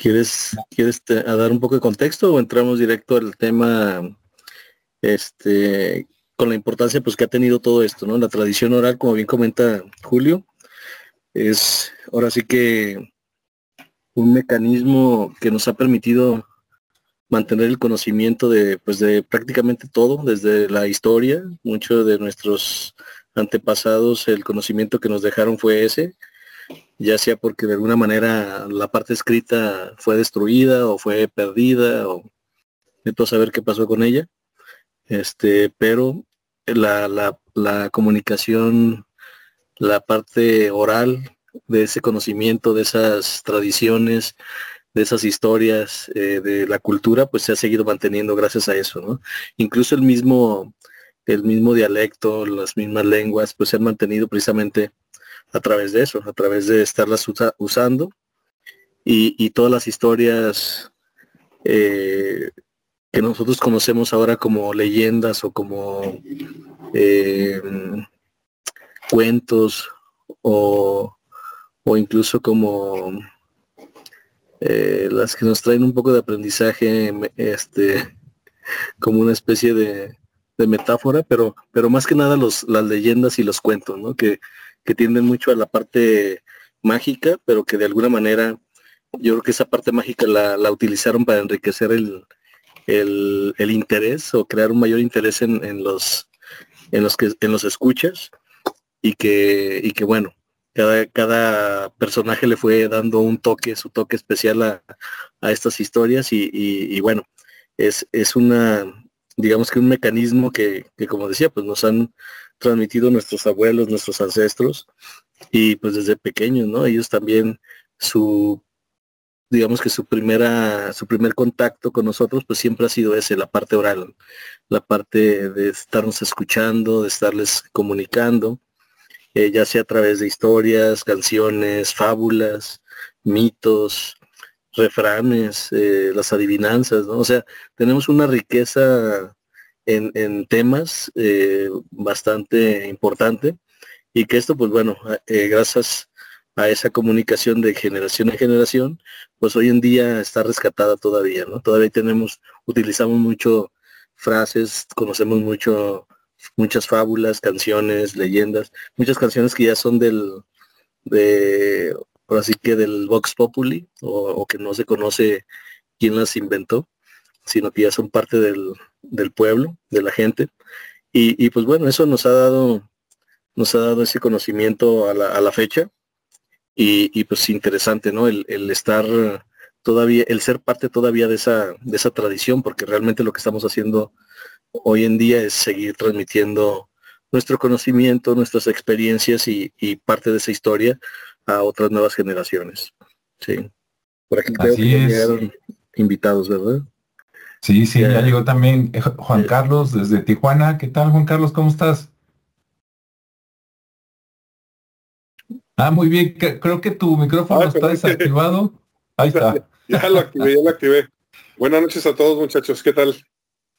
¿Quieres, quieres dar un poco de contexto o entramos directo al tema este, con la importancia pues, que ha tenido todo esto, ¿no? La tradición oral, como bien comenta Julio, es ahora sí que un mecanismo que nos ha permitido mantener el conocimiento de, pues, de prácticamente todo, desde la historia, muchos de nuestros antepasados, el conocimiento que nos dejaron fue ese, ya sea porque de alguna manera la parte escrita fue destruida o fue perdida o todo saber qué pasó con ella. Este, pero la, la, la comunicación, la parte oral de ese conocimiento, de esas tradiciones, de esas historias, eh, de la cultura, pues se ha seguido manteniendo gracias a eso, ¿no? Incluso el mismo, el mismo dialecto, las mismas lenguas, pues se han mantenido precisamente a través de eso, a través de estarlas usando y, todas las historias eh, que nosotros conocemos ahora como leyendas o como eh, cuentos o, o, incluso como eh, las que nos traen un poco de aprendizaje, este, como una especie de, de metáfora, pero, pero más que nada los, las leyendas y los cuentos, ¿no? Que, que tienden mucho a la parte mágica, pero que de alguna manera yo creo que esa parte mágica la, utilizaron para enriquecer el, el, el, interés o crear un mayor interés en, en, los en los que en los escuchas y que y que bueno cada, cada personaje le fue dando un toque su toque especial a, a estas historias y, y, y, bueno es, es una digamos que un mecanismo que, que como decía pues nos han transmitido nuestros abuelos, nuestros ancestros, y pues desde pequeños, ¿no? Ellos también su digamos que su primera, su primer contacto con nosotros, pues siempre ha sido ese, la parte oral, la parte de estarnos escuchando, de estarles comunicando, eh, ya sea a través de historias, canciones, fábulas, mitos, refranes, eh, las adivinanzas, ¿no? O sea, tenemos una riqueza en, temas eh, bastante importante y que esto, pues bueno, eh, gracias a esa comunicación de generación en generación, pues hoy en día está rescatada todavía, ¿no? Todavía tenemos, utilizamos mucho frases, conocemos mucho, muchas fábulas, canciones, leyendas, muchas canciones que ya son del, de, así que del Vox Populi, o que no se conoce quién las inventó, sino que ya son parte del, del pueblo, de la gente. Y, y, pues bueno, eso nos ha dado, nos ha dado ese conocimiento a la, a la fecha. Y, y, pues interesante, ¿no? El, el, estar todavía, el ser parte todavía de esa, de esa tradición, porque realmente lo que estamos haciendo hoy en día es seguir transmitiendo nuestro conocimiento, nuestras experiencias y, y parte de esa historia a otras nuevas generaciones. Sí. Por aquí creo que llegaron invitados, ¿verdad? Sí, sí, ya llegó también eh, Juan Carlos desde Tijuana. ¿Qué tal, Juan Carlos? ¿Cómo estás? Ah, muy bien. Creo que tu micrófono está desactivado. Ahí está. Ya, lo activé, ya lo activé. Buenas noches a todos, muchachos. ¿Qué tal?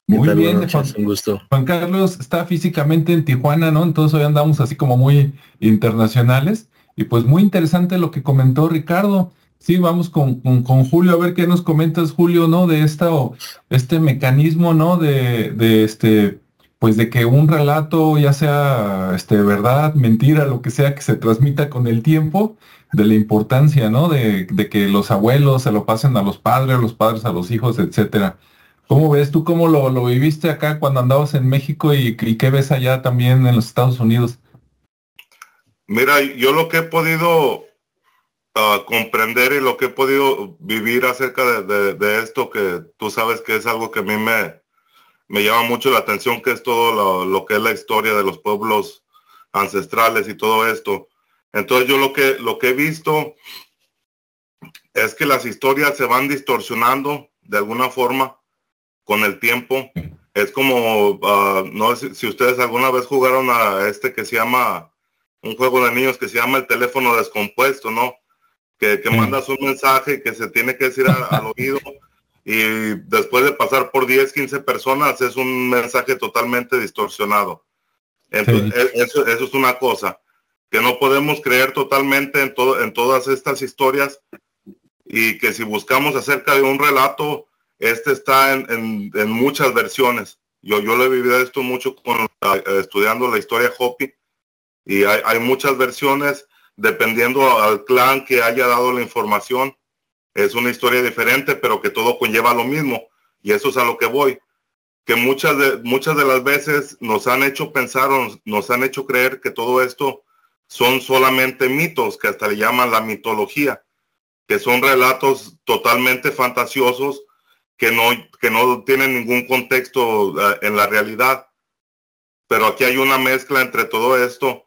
Muy bien, Juan, un gusto. Juan Carlos está físicamente en Tijuana, ¿no? Entonces hoy andamos así como muy internacionales. Y pues muy interesante lo que comentó Ricardo. Sí, vamos con, con, Julio, a ver qué nos comentas, Julio, ¿no? De esta, este mecanismo, ¿no? De, de este, pues de que un relato, ya sea este, verdad, mentira, lo que sea, que se transmita con el tiempo, de la importancia, ¿no? De, de que los abuelos se lo pasen a los padres, los padres a los hijos, etcétera. ¿Cómo ves tú cómo lo, lo viviste acá cuando andabas en México y qué ves allá también en los Estados Unidos? Mira, yo lo que he podido comprender y lo que he podido vivir acerca de, esto, que tú sabes que es algo que a mí me, me llama mucho la atención, que es todo lo, que es la historia de los pueblos ancestrales y todo esto. Entonces yo lo que, lo que he visto es que las historias se van distorsionando de alguna forma con el tiempo. Es como, ah, no sé si ustedes alguna vez jugaron a este que se llama, un juego de niños que se llama el teléfono descompuesto, ¿no? Que, mandas un mensaje que se tiene que decir al oído y después de pasar por 10, 15 personas es un mensaje totalmente distorsionado. Entonces, e, eso, eso, es una cosa, que no podemos creer totalmente en, todo, en todas estas historias y que si buscamos acerca de un relato, este está en, muchas versiones. Yo, yo lo he vivido esto mucho con, eh, estudiando la historia Hopi y hay, hay, muchas versiones dependiendo al clan que haya dado la información. Es una historia diferente, pero que todo conlleva lo mismo. Y eso es a lo que voy. Que muchas de, muchas de las veces nos han hecho pensar o nos han hecho creer que todo esto son solamente mitos, que hasta le llaman la mitología que son relatos totalmente fantasiosos que no, que no tienen ningún contexto eh, en la realidad. Pero aquí hay una mezcla entre todo esto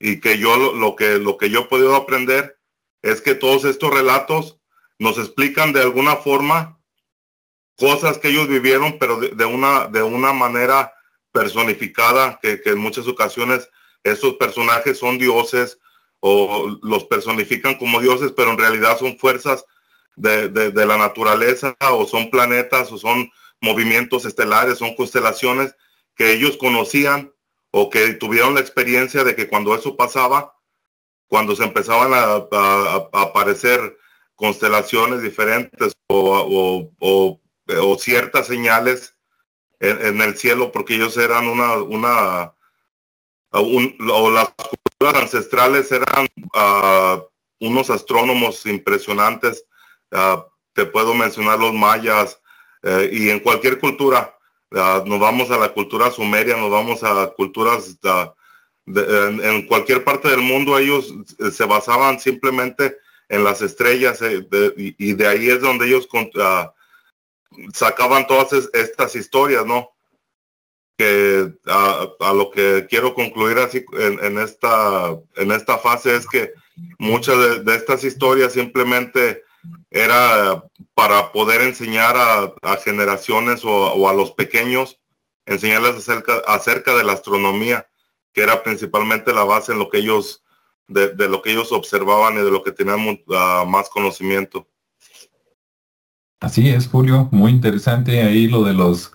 y que yo lo, que, lo que yo he podido aprender es que todos estos relatos nos explican de alguna forma cosas que ellos vivieron, pero de, una, de una manera personificada, que, en muchas ocasiones estos personajes son dioses o los personifican como dioses, pero en realidad son fuerzas de, la naturaleza o son planetas o son movimientos estelares, son constelaciones que ellos conocían o que tuvieron la experiencia de que cuando eso pasaba, cuando se empezaban a, aparecer constelaciones diferentes o, ciertas señales en, el cielo, porque ellos eran una, una o las ancestrales eran ah, unos astrónomos impresionantes. Ah, te puedo mencionar los mayas eh, y en cualquier cultura. Ah, nos vamos a la cultura sumeria, nos vamos a culturas en, cualquier parte del mundo. Ellos eh, se basaban simplemente en las estrellas eh, y, de ahí es donde ellos sacaban todas estas historias, ¿no? que a, lo que quiero concluir así en, esta en esta fase es que muchas de, estas historias simplemente era para poder enseñar a, generaciones o, a los pequeños enseñarles acerca acerca de la astronomía que era principalmente la base en lo que ellos de, lo que ellos observaban y de lo que tenían ah, más conocimiento así es Julio muy interesante ahí lo de los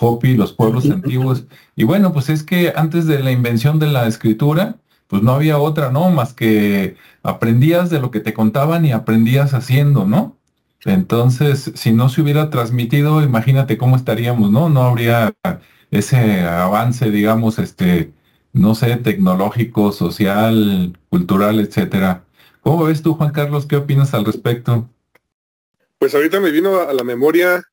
Hopi, los pueblos antiguos. Y bueno, pues es que antes de la invención de la escritura, pues no había otra, ¿no? Más que aprendías de lo que te contaban y aprendías haciendo, ¿no? Entonces, si no se hubiera transmitido, imagínate cómo estaríamos, ¿no? No habría ese avance, digamos, este, no sé, tecnológico, social, cultural, etcétera. ¿Cómo ves tú, Juan Carlos? ¿Qué opinas al respecto? Pues ahorita me vino a la memoria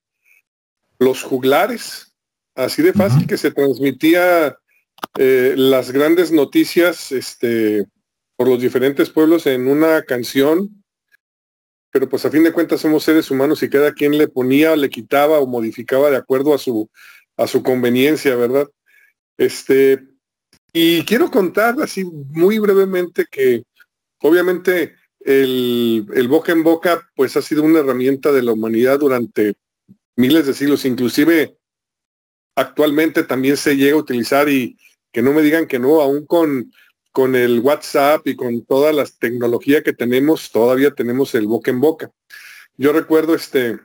los juglares, así de fácil que se transmitía eh, las grandes noticias este, por los diferentes pueblos en una canción, pero pues a fin de cuentas somos seres humanos y cada quien le ponía, le quitaba o modificaba de acuerdo a su, a su conveniencia, ¿verdad? Este, y quiero contar así muy brevemente que obviamente el, el boca en boca pues ha sido una herramienta de la humanidad durante miles de siglos, inclusive actualmente también se llega a utilizar y que no me digan que no, aún con, con el WhatsApp y con toda la tecnología que tenemos, todavía tenemos el boca en boca. Yo recuerdo este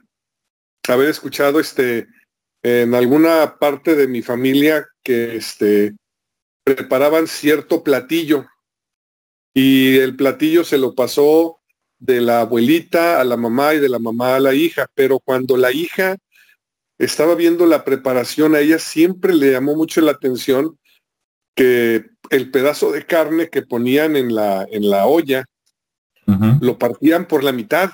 haber escuchado este en alguna parte de mi familia que este preparaban cierto platillo y el platillo se lo pasó de la abuelita a la mamá y de la mamá a la hija, pero cuando la hija estaba viendo la preparación, a ella siempre le llamó mucho la atención que el pedazo de carne que ponían en la, en la olla, lo partían por la mitad.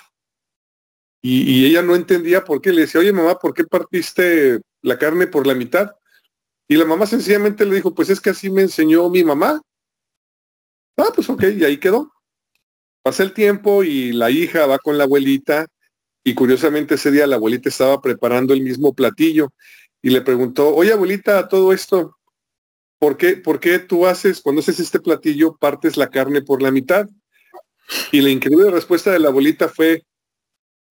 Y, ella no entendía por qué. Le decía, oye mamá, ¿por qué partiste la carne por la mitad? Y la mamá sencillamente le dijo, pues es que así me enseñó mi mamá. Ah, pues ok, y ahí quedó. Pasa el tiempo y la hija va con la abuelita y curiosamente ese día la abuelita estaba preparando el mismo platillo y le preguntó, oye abuelita, todo esto, ¿por qué, ¿por qué tú haces, cuando haces este platillo, partes la carne por la mitad? Y la increíble respuesta de la abuelita fue,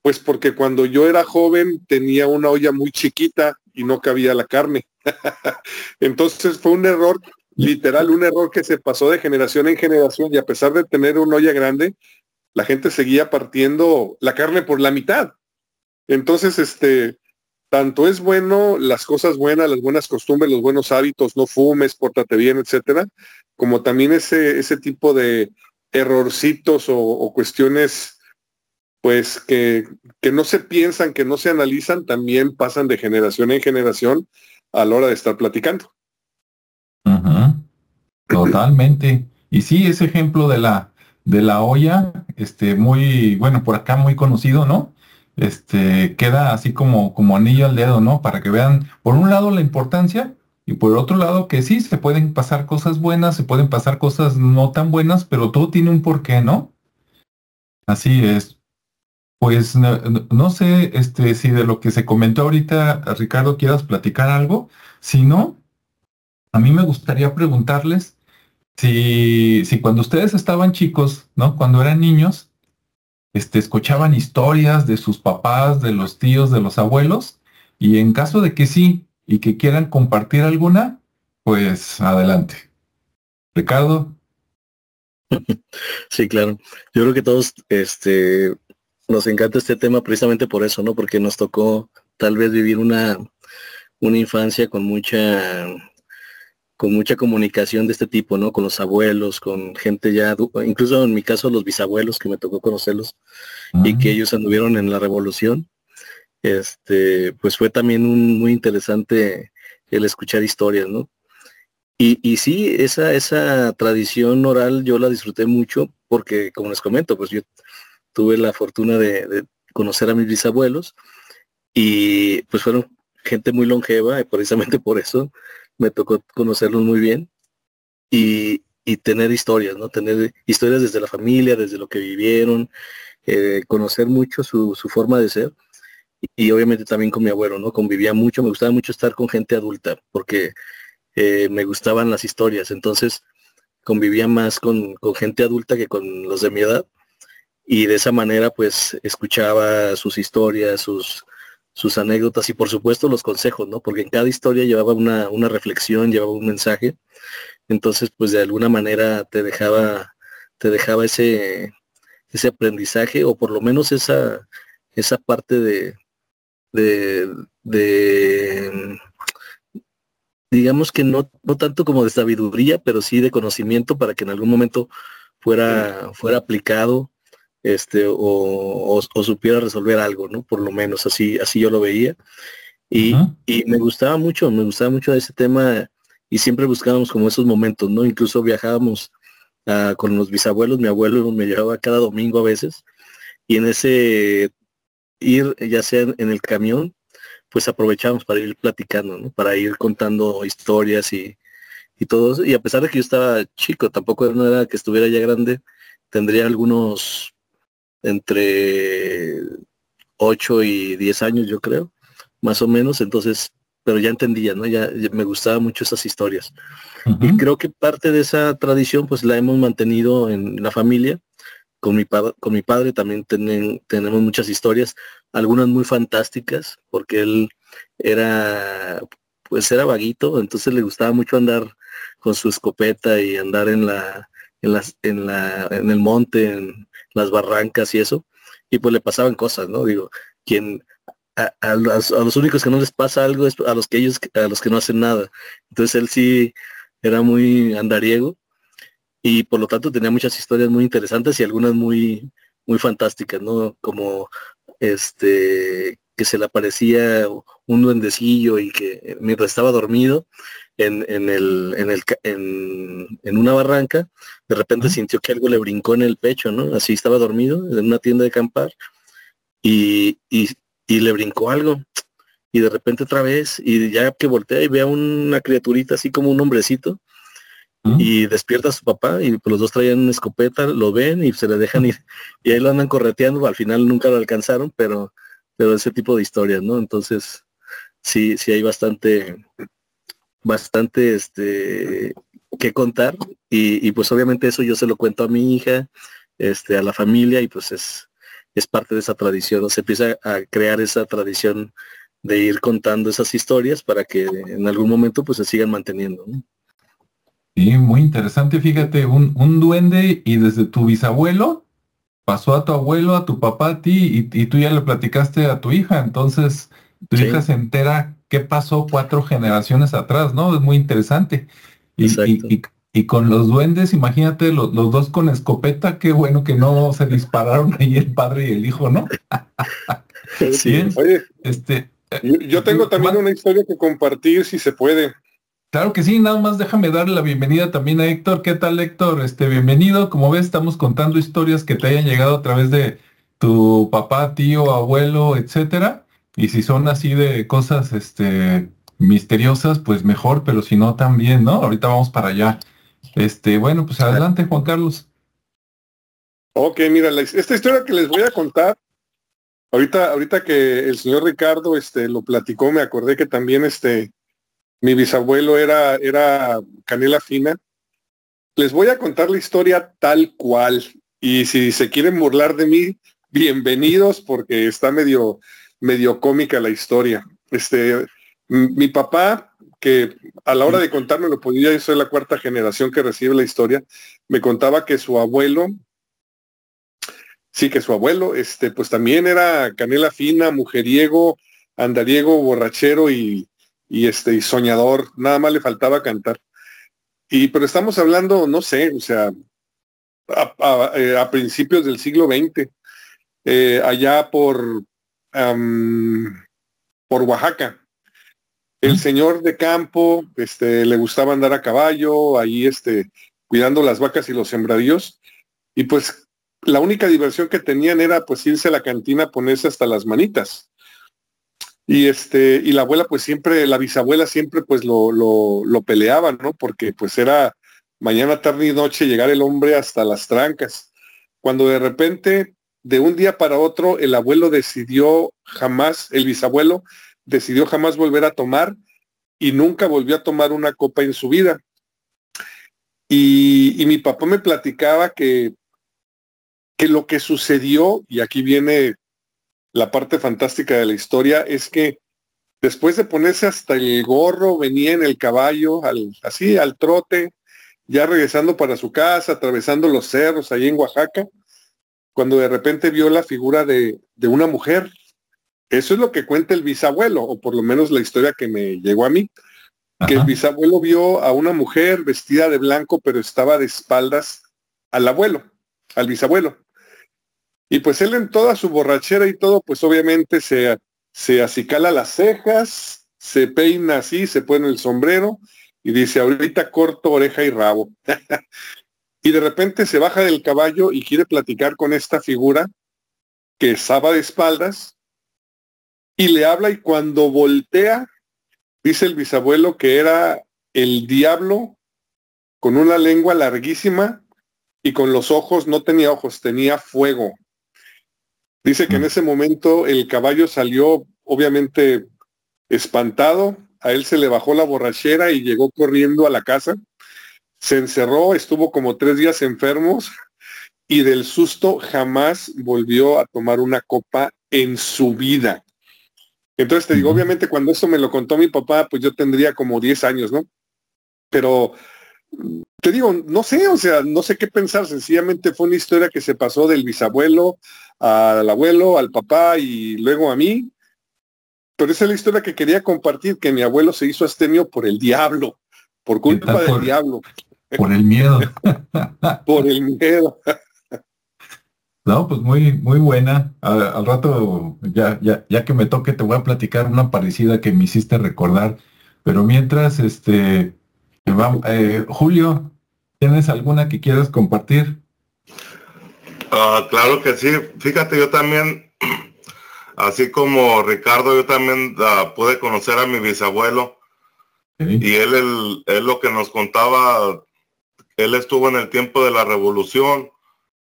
pues porque cuando yo era joven tenía una olla muy chiquita y no cabía la carne. Entonces fue un error literal, un error que se pasó de generación en generación y a pesar de tener una olla grande, la gente seguía partiendo la carne por la mitad. Entonces, este, tanto es bueno las cosas buenas, las buenas costumbres, los buenos hábitos, no fumes, pórtate bien, etcétera, como también ese, ese tipo de errorcitos o, cuestiones pues que, que no se piensan, que no se analizan, también pasan de generación en generación a la hora de estar platicando. Totalmente. Y sí, ese ejemplo de la, de la olla, este, muy, bueno, por acá muy conocido, ¿no? Este, queda así como, como anillo al dedo, ¿no? Para que vean, por un lado, la importancia y por otro lado, que sí, se pueden pasar cosas buenas, se pueden pasar cosas no tan buenas, pero todo tiene un porqué, ¿no? Así es. Pues no, sé este, si de lo que se comentó ahorita, Ricardo, quieras platicar algo. Si no, a mí me gustaría preguntarles si, si cuando ustedes estaban chicos, ¿no? Cuando eran niños, este, escuchaban historias de sus papás, de los tíos, de los abuelos, y en caso de que sí, y que quieran compartir alguna, pues adelante. Ricardo. Sí, claro. Yo creo que todos este, nos encanta este tema precisamente por eso, ¿no? Porque nos tocó tal vez vivir una, una infancia con mucha con mucha comunicación de este tipo, ¿no? Con los abuelos, con gente ya, incluso en mi caso los bisabuelos que me tocó conocerlos y que ellos anduvieron en la revolución este, pues fue también un, muy interesante el escuchar historias, ¿no? Y, y sí, esa, esa tradición oral yo la disfruté mucho porque, como les comento, pues yo tuve la fortuna de, conocer a mis bisabuelos y pues fueron gente muy longeva y precisamente por eso me tocó conocerlos muy bien y, y tener historias, ¿no? Tener historias desde la familia, desde lo que vivieron, eh, conocer mucho su, su, forma de ser y obviamente también con mi abuelo, ¿no? Convivía mucho, me gustaba mucho estar con gente adulta porque eh, me gustaban las historias, entonces convivía más con, gente adulta que con los de mi edad y de esa manera pues escuchaba sus historias, sus, sus anécdotas y por supuesto los consejos, ¿no? Porque en cada historia llevaba una, una reflexión, llevaba un mensaje, entonces pues de alguna manera te dejaba, te dejaba ese, ese aprendizaje o por lo menos esa, esa parte de, de, digamos que no, no tanto como de sabiduría, pero sí de conocimiento para que en algún momento fuera, fuera aplicado este, o, supiera resolver algo, ¿no? Por lo menos así, así yo lo veía. Y, y, me gustaba mucho, me gustaba mucho ese tema y siempre buscábamos como esos momentos, ¿no? Incluso viajábamos ah, con los bisabuelos, mi abuelo me llevaba cada domingo a veces y en ese ir ya sea en el camión, pues aprovechamos para ir platicando, ¿no? Para ir contando historias y, y todo eso. Y a pesar de que yo estaba chico, tampoco no era que estuviera ya grande, tendría algunos entre 8 y 10 años, yo creo, más o menos. Entonces, pero ya entendía, ¿no? Ya, me gustaban mucho esas historias. Y creo que parte de esa tradición, pues la hemos mantenido en la familia con mi, con mi padre también tenemos muchas historias, algunas muy fantásticas, porque él era, pues era vaguito, entonces le gustaba mucho andar con su escopeta y andar en la, en las, en la, en el monte, en las barrancas y eso, y pues le pasaban cosas, ¿no? Digo, quien a, a, los, únicos que no les pasa algo es a los que ellos, a los que no hacen nada. Entonces él sí era muy andariego y por lo tanto tenía muchas historias muy interesantes y algunas muy, muy fantásticas, ¿no? Como este que se le aparecía un duendecillo y que mientras estaba dormido en, en el, en, el en, una barranca, de repente sintió que algo le brincó en el pecho, ¿no? Así estaba dormido en una tienda de acampar y, y, y le brincó algo. Y de repente otra vez, y ya que voltea y ve a una criaturita así como un hombrecito, y despierta a su papá y pues, los dos traían una escopeta, lo ven y se le dejan ir y ahí lo andan correteando, al final nunca lo alcanzaron, pero, pero ese tipo de historias, ¿no? Entonces, sí, sí hay bastante, bastante este que contar y, y, pues obviamente eso yo se lo cuento a mi hija, este, a la familia y pues es, es parte de esa tradición, se empieza a crear esa tradición de ir contando esas historias para que en algún momento pues se sigan manteniendo. ¿no? Sí, muy interesante. Fíjate, un, un duende y desde tu bisabuelo pasó a tu abuelo, a tu papá, a ti, y, tú ya le platicaste a tu hija. Entonces, tu hija se entera qué pasó cuatro generaciones atrás, ¿no? Es muy interesante. Y, Y con los duendes, imagínate, los, dos con escopeta, qué bueno que no se dispararon ahí el padre y el hijo, ¿no? sí. Oye, este, yo, tengo también una historia que compartir, si se puede. Claro que sí, nada más déjame darle la bienvenida también a Héctor. ¿Qué tal, Héctor? Este, bienvenido. Como ves, estamos contando historias que te hayan llegado a través de tu papá, tío, abuelo, etcétera. Y si son así de cosas este, misteriosas, pues mejor, pero si no, también, ¿no? Ahorita vamos para allá. Este, bueno, pues adelante, Juan Carlos. Ok, mira, esta historia que les voy a contar, ahorita, ahorita que el señor Ricardo este, lo platicó, me acordé que también este, mi bisabuelo era, era canela fina. Les voy a contar la historia tal cual. Y si se quieren burlar de mí, bienvenidos porque está medio, medio cómica la historia. Este, mi papá que a la hora de contármelo, pues yo soy la cuarta generación que recibe la historia, me contaba que su abuelo, sí, que su abuelo, este, pues también era canela fina, mujeriego, andariego, borrachero y, y este, y soñador, nada más le faltaba cantar. Y, pero estamos hablando, no sé, o sea, a, eh, principios del siglo XX, eh, allá por, por Oaxaca. El señor de campo, este, le gustaba andar a caballo, ahí, este, cuidando las vacas y los sembradíos. Y pues la única diversión que tenían era pues irse a la cantina, ponerse hasta las manitas. Y este, y la abuela pues siempre, la bisabuela siempre pues lo, lo, lo peleaba, ¿no? Porque pues era mañana, tarde y noche llegar el hombre hasta las trancas. Cuando de repente, de un día para otro, el abuelo decidió jamás, el bisabuelo decidió jamás volver a tomar y nunca volvió a tomar una copa en su vida. Y, mi papá me platicaba que, que lo que sucedió, y aquí viene la parte fantástica de la historia, es que después de ponerse hasta el gorro, venía en el caballo, al, así al trote, ya regresando para su casa, atravesando los cerros ahí en Oaxaca, cuando de repente vio la figura de, de una mujer eso es lo que cuenta el bisabuelo, o por lo menos la historia que me llegó a mí, que el bisabuelo vio a una mujer vestida de blanco, pero estaba de espaldas al abuelo, al bisabuelo. Y pues él en toda su borrachera y todo, pues obviamente se, se acicala las cejas, se peina así, se pone el sombrero y dice, ahorita corto oreja y rabo. y de repente se baja del caballo y quiere platicar con esta figura que estaba de espaldas y le habla y cuando voltea, dice el bisabuelo que era el diablo con una lengua larguísima y con los ojos, no tenía ojos, tenía fuego. Dice que en mm. ese momento el caballo salió obviamente espantado, a él se le bajó la borrachera y llegó corriendo a la casa, se encerró, estuvo como tres días enfermos y del susto jamás volvió a tomar una copa en su vida. Entonces te digo, obviamente cuando eso me lo contó mi papá, pues yo tendría como 10 años, ¿no? Pero te digo, no sé, o sea, no sé qué pensar, sencillamente fue una historia que se pasó del bisabuelo al abuelo, al papá y luego a mí. Pero esa es la historia que quería compartir, que mi abuelo se hizo astenio por el diablo, por culpa del diablo. Por el miedo. por el miedo. No, pues muy, muy buena. Al, rato, ya, ya, ya que me toque, te voy a platicar una parecida que me hiciste recordar. Pero mientras, este, eh, Julio, ¿tienes alguna que quieras compartir? Ah, claro que sí. Fíjate, yo también, así como Ricardo, yo también ah, pude conocer a mi bisabuelo. Y él, el, él lo que nos contaba, él estuvo en el tiempo de la revolución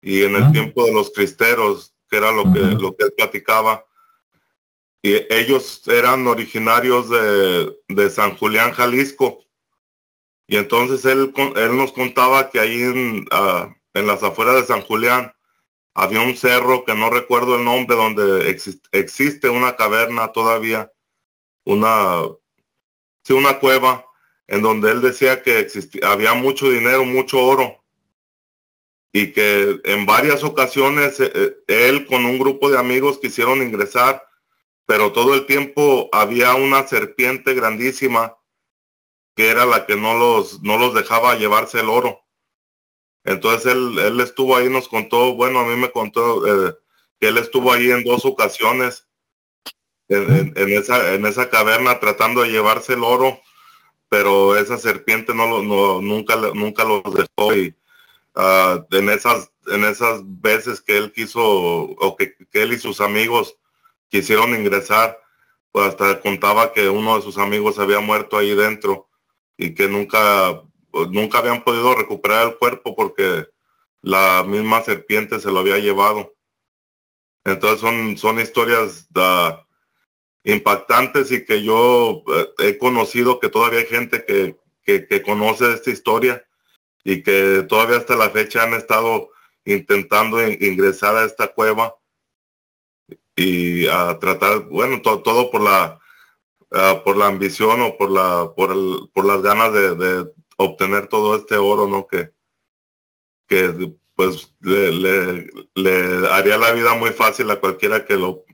y en el tiempo de los cristeros, que era lo que, lo que él platicaba. Y ellos eran originarios de, de San Julián, Jalisco. Y entonces él, él nos contaba que ahí en, ah, en las afueras de San Julián había un cerro que no recuerdo el nombre, donde existe una caverna todavía, una, sí, una cueva, en donde él decía que había mucho dinero, mucho oro y que en varias ocasiones eh, eh, él con un grupo de amigos quisieron ingresar, pero todo el tiempo había una serpiente grandísima que era la que no los, no los dejaba llevarse el oro. Entonces él, él estuvo ahí, nos contó, bueno, a mí me contó eh, que él estuvo ahí en dos ocasiones en, esa, en esa caverna tratando de llevarse el oro, pero esa serpiente no, lo, no nunca, nunca los dejó y uh, en esas en esas veces que él quiso o que, que él y sus amigos quisieron ingresar, pues hasta contaba que uno de sus amigos había muerto ahí dentro y que nunca, pues, nunca habían podido recuperar el cuerpo porque la misma serpiente se lo había llevado. Entonces son, son historias impactantes y que yo eh, he conocido que todavía hay gente que, que, conoce esta historia y que todavía hasta la fecha han estado intentando ingresar a esta cueva y a tratar, bueno, todo por la Ah, por la ambición o por la por el, por las ganas de, obtener todo este oro no que que pues le, le, haría la vida muy fácil a cualquiera que lo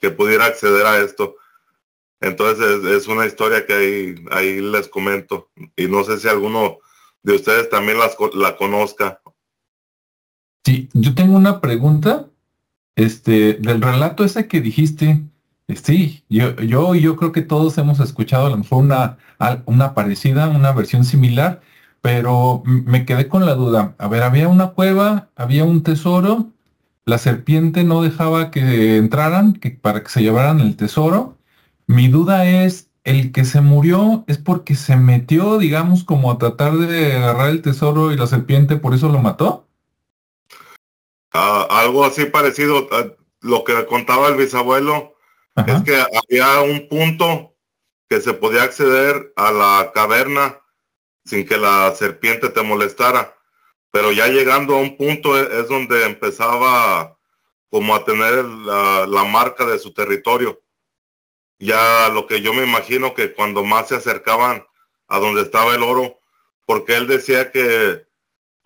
que pudiera acceder a esto. Entonces es, una historia que ahí ahí les comento. Y no sé si alguno de ustedes también las, la conozca sí yo tengo una pregunta este del relato ese que dijiste Sí, yo, yo, yo creo que todos hemos escuchado a lo mejor una, una parecida, una versión similar, pero me quedé con la duda. A ver, había una cueva, había un tesoro, la serpiente no dejaba que entraran que, para que se llevaran el tesoro. Mi duda es, ¿el que se murió es porque se metió, digamos, como a tratar de agarrar el tesoro y la serpiente por eso lo mató? Ah, algo así parecido a lo que contaba el bisabuelo es que había un punto que se podía acceder a la caverna sin que la serpiente te molestara. Pero ya llegando a un punto e, es, donde empezaba como a tener la, la, marca de su territorio. Ya lo que yo me imagino que cuando más se acercaban a donde estaba el oro, porque él decía que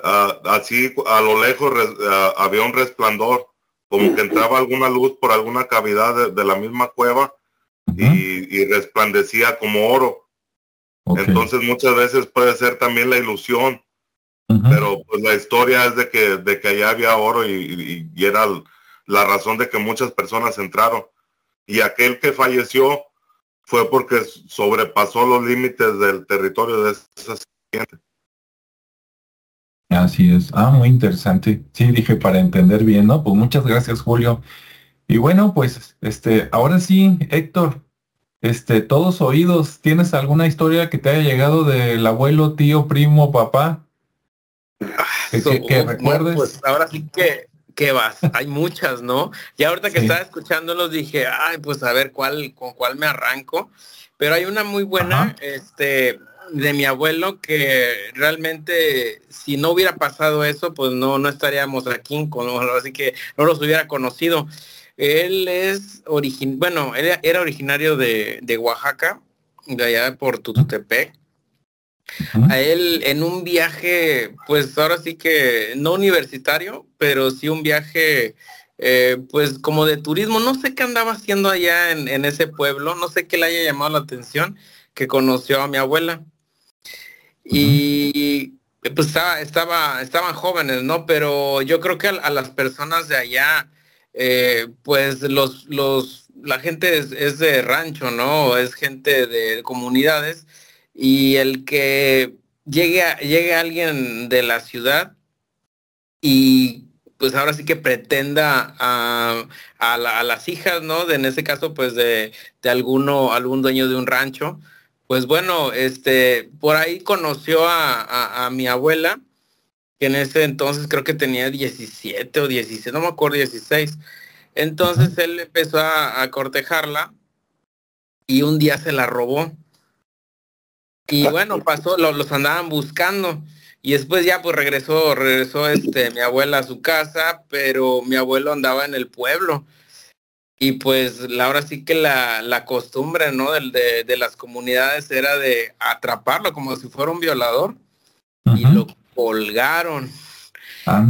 ah, así a lo lejos ah, había un resplandor como que entraba alguna luz por alguna cavidad de, la misma cueva y, resplandecía como oro. Entonces muchas veces puede ser también la ilusión, pero pues la historia es de que, de que allá había oro y, era la razón de que muchas personas entraron. Y aquel que falleció fue porque sobrepasó los límites del territorio de esa gente. Así es. Ah, muy interesante. Sí, dije para entender bien, ¿no? Pues muchas gracias, Julio. Y bueno, pues, este, ahora sí, Héctor, este, todos oídos, ¿tienes alguna historia que te haya llegado del abuelo, tío, primo, papá? Que, recuerdes. pues ahora sí que, que vas, hay muchas, ¿no? Y ahorita que estaba escuchándolos dije, ay, pues a ver cuál, con cuál me arranco. Pero hay una muy buena, este, de mi abuelo que realmente si no hubiera pasado eso, pues no, no estaríamos aquí, con, así que no los hubiera conocido. Él es origin, bueno, él era originario de, de Oaxaca, de allá por Tututepec. A él en un viaje, pues ahora sí que no universitario, pero sí un viaje, eh, pues como de turismo. No sé qué andaba haciendo allá en, en ese pueblo, no sé qué le haya llamado la atención, que conoció a mi abuela y pues estaba, estaba, estaban jóvenes, ¿no? Pero yo creo que a, las personas de allá, eh, pues los, los, la gente es, de rancho, ¿no? Es gente de comunidades y el que llegue, llegue alguien de la ciudad y pues ahora sí que pretenda a, a, las hijas, ¿no? De, en ese caso, pues de, de alguno, algún dueño de un rancho, pues bueno, este, por ahí conoció a, mi abuela, que en ese entonces creo que tenía 17 o 16, no me acuerdo, 16. Entonces él empezó a, cortejarla y un día se la robó. Y ah. bueno, pasó, los andaban buscando. Y después ya pues regresó, regresó este mi abuela a su casa, pero mi abuelo andaba en el pueblo. Y pues la, ahora sí que la, la costumbre, ¿no? De, de, las comunidades era de atraparlo como si fuera un violador. Y lo colgaron.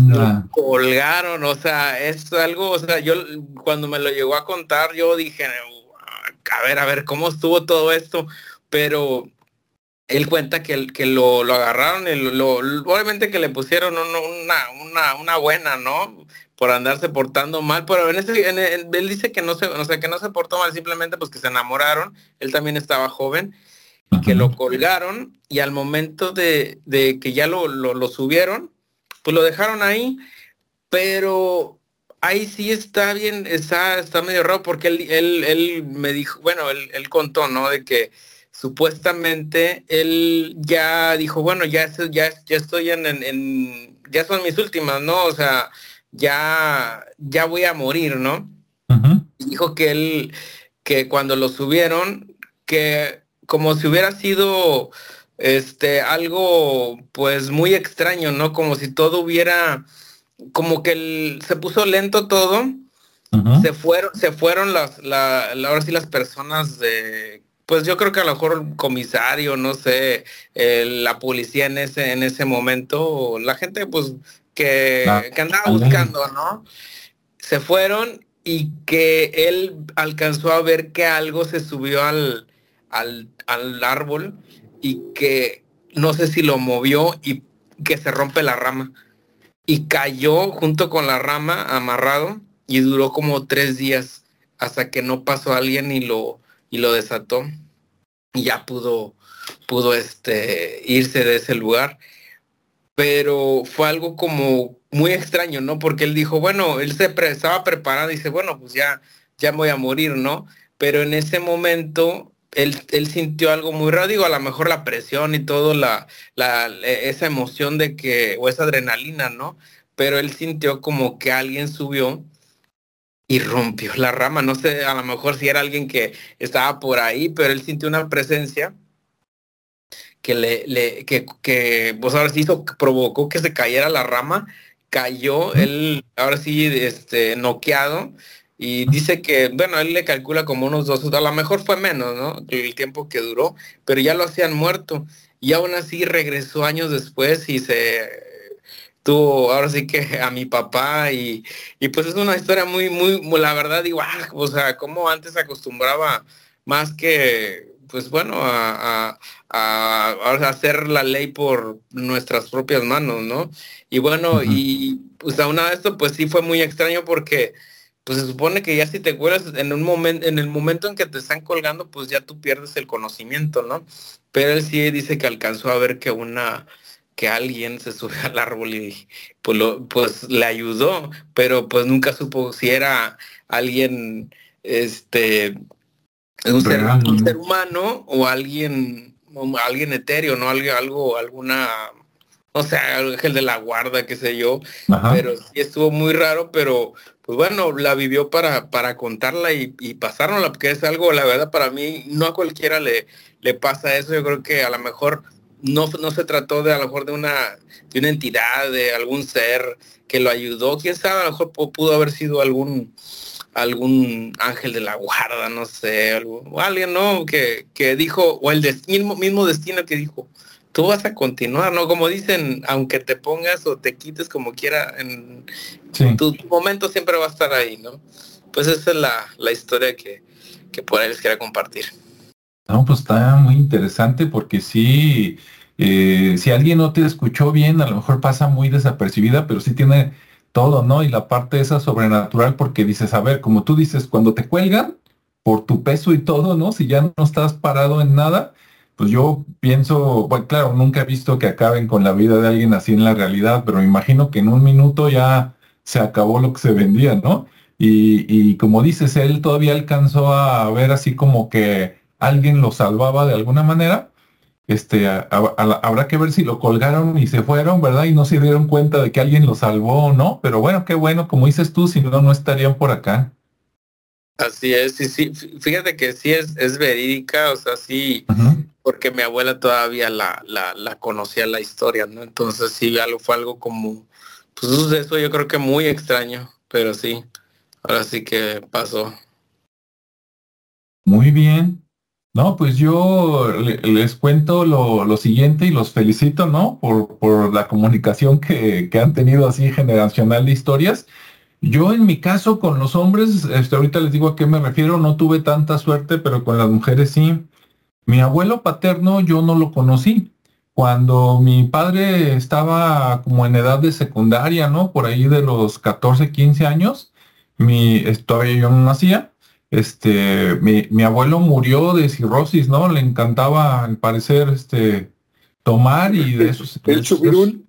Lo colgaron, o sea, es algo, o sea, yo cuando me lo llegó a contar, yo dije, a ver, a ver, ¿cómo estuvo todo esto? Pero él cuenta que, que lo, lo agarraron y lo, obviamente que le pusieron una, una, una, buena, ¿no? Por andarse portando mal, pero en ese, en, él dice que no se, o sea, que no se portó mal, simplemente pues que se enamoraron, él también estaba joven, y que lo colgaron, y al momento de, de que ya lo, lo, lo, subieron, pues lo dejaron ahí, pero ahí sí está bien, está, está medio raro, porque él, él, él me dijo, bueno, él, él contó, ¿no? De que supuestamente él ya dijo, bueno, ya, ya, ya estoy en, en, ya son mis últimas, ¿no? O sea, ya, ya voy a morir, ¿no? Dijo que él, que cuando lo subieron, que como si hubiera sido este algo pues muy extraño, ¿no? Como si todo hubiera, como que él, se puso lento todo, se fueron, se fueron las, la, ahora sí las personas de pues yo creo que a lo mejor el comisario, no sé, la policía en ese, en ese momento, la gente pues que, que andaba buscando, ¿no? Se fueron y que él alcanzó a ver que algo se subió al, al, al árbol y que no sé si lo movió y que se rompe la rama. Y cayó junto con la rama amarrado y duró como tres días hasta que no pasó alguien y lo, y lo desató y ya pudo, pudo este, irse de ese lugar. Pero fue algo como muy extraño, ¿no? Porque él dijo, bueno, él se estaba preparado y dice, bueno, pues ya, ya voy a morir, ¿no? Pero en ese momento él, él, sintió algo muy raro, a lo mejor la presión y todo, la, la, esa emoción de que, o esa adrenalina, ¿no? Pero él sintió como que alguien subió y rompió la rama. No sé, a lo mejor si era alguien que estaba por ahí, pero él sintió una presencia que le, le que, que pues ahora sí hizo, provocó que se cayera la rama, cayó, él ahora sí, este, noqueado, y dice que, bueno, él le calcula como unos dos, a lo mejor fue menos, ¿no? El tiempo que duró, pero ya lo hacían muerto. Y aún así regresó años después y se tuvo ahora sí que a mi papá y, y pues es una historia muy, muy, la verdad digo, ah, o sea, como antes acostumbraba más que, pues bueno, a, a, hacer la ley por nuestras propias manos, ¿no? Y bueno, y pues aún de esto, pues sí fue muy extraño porque pues se supone que ya si te cuelgas en un momento, en el momento en que te están colgando, pues ya tú pierdes el conocimiento, ¿no? Pero él sí dice que alcanzó a ver que una, que alguien se sube al árbol y pues, pues le ayudó, pero pues nunca supo si era alguien, este, un, ser, humano o alguien, alguien etéreo, ¿no? Algo, algo alguna, no sé, ángel de la guarda, qué sé yo, pero sí estuvo muy raro, pero pues bueno, la vivió para, para contarla y, y pasárnosla, porque es algo, la verdad, para mí, no a cualquiera le, le pasa eso, yo creo que a lo mejor no, no se trató de a lo mejor de una, de una entidad, de algún ser que lo ayudó. Quién sabe, a lo mejor pudo haber sido algún algún ángel de la guarda, no sé, algo, o alguien, ¿no? Que, que dijo, o el mismo, mismo destino que dijo, tú vas a continuar, ¿no? Como dicen, aunque te pongas o te quites como quiera, en tu momento siempre va a estar ahí, ¿no? Pues esa es la, la historia que, que por ahí les quería compartir. No, pues está muy interesante porque sí, eh, si alguien no te escuchó bien, a lo mejor pasa muy desapercibida, pero sí tiene todo, ¿no? Y la parte esa sobrenatural porque dices, a ver, como tú dices, cuando te cuelgan por tu peso y todo, ¿no? Si ya no estás parado en nada, pues yo pienso, bueno, claro, nunca he visto que acaben con la vida de alguien así en la realidad, pero me imagino que en un minuto ya se acabó lo que se vendía, ¿no? Y, y como dices, él todavía alcanzó a ver así como que alguien lo salvaba de alguna manera. Este, habrá que ver si lo colgaron y se fueron, ¿verdad? Y no se dieron cuenta de que alguien lo salvó o no. Pero bueno, qué bueno, como dices tú, si no, no estarían por acá. Así es, sí, sí. Fíjate que sí es, es verídica, o sea, sí, porque mi abuela todavía la, la, la, conocía la historia, ¿no? Entonces sí, algo, fue algo como, pues eso yo creo que muy extraño, pero sí, ahora sí que pasó. Muy bien. No, pues yo les cuento lo, siguiente y los felicito, ¿no? Por, por la comunicación que, han tenido así generacional de historias. Yo en mi caso con los hombres, este, ahorita les digo a qué me refiero, no tuve tanta suerte, pero con las mujeres sí. Mi abuelo paterno yo no lo conocí. Cuando mi padre estaba como en edad de secundaria, ¿no? Por ahí de los 14, 15 años, mi, todavía yo no nacía, este, mi, abuelo murió de cirrosis, ¿no? Le encantaba, al parecer, este, tomar y de esos... el chupirul.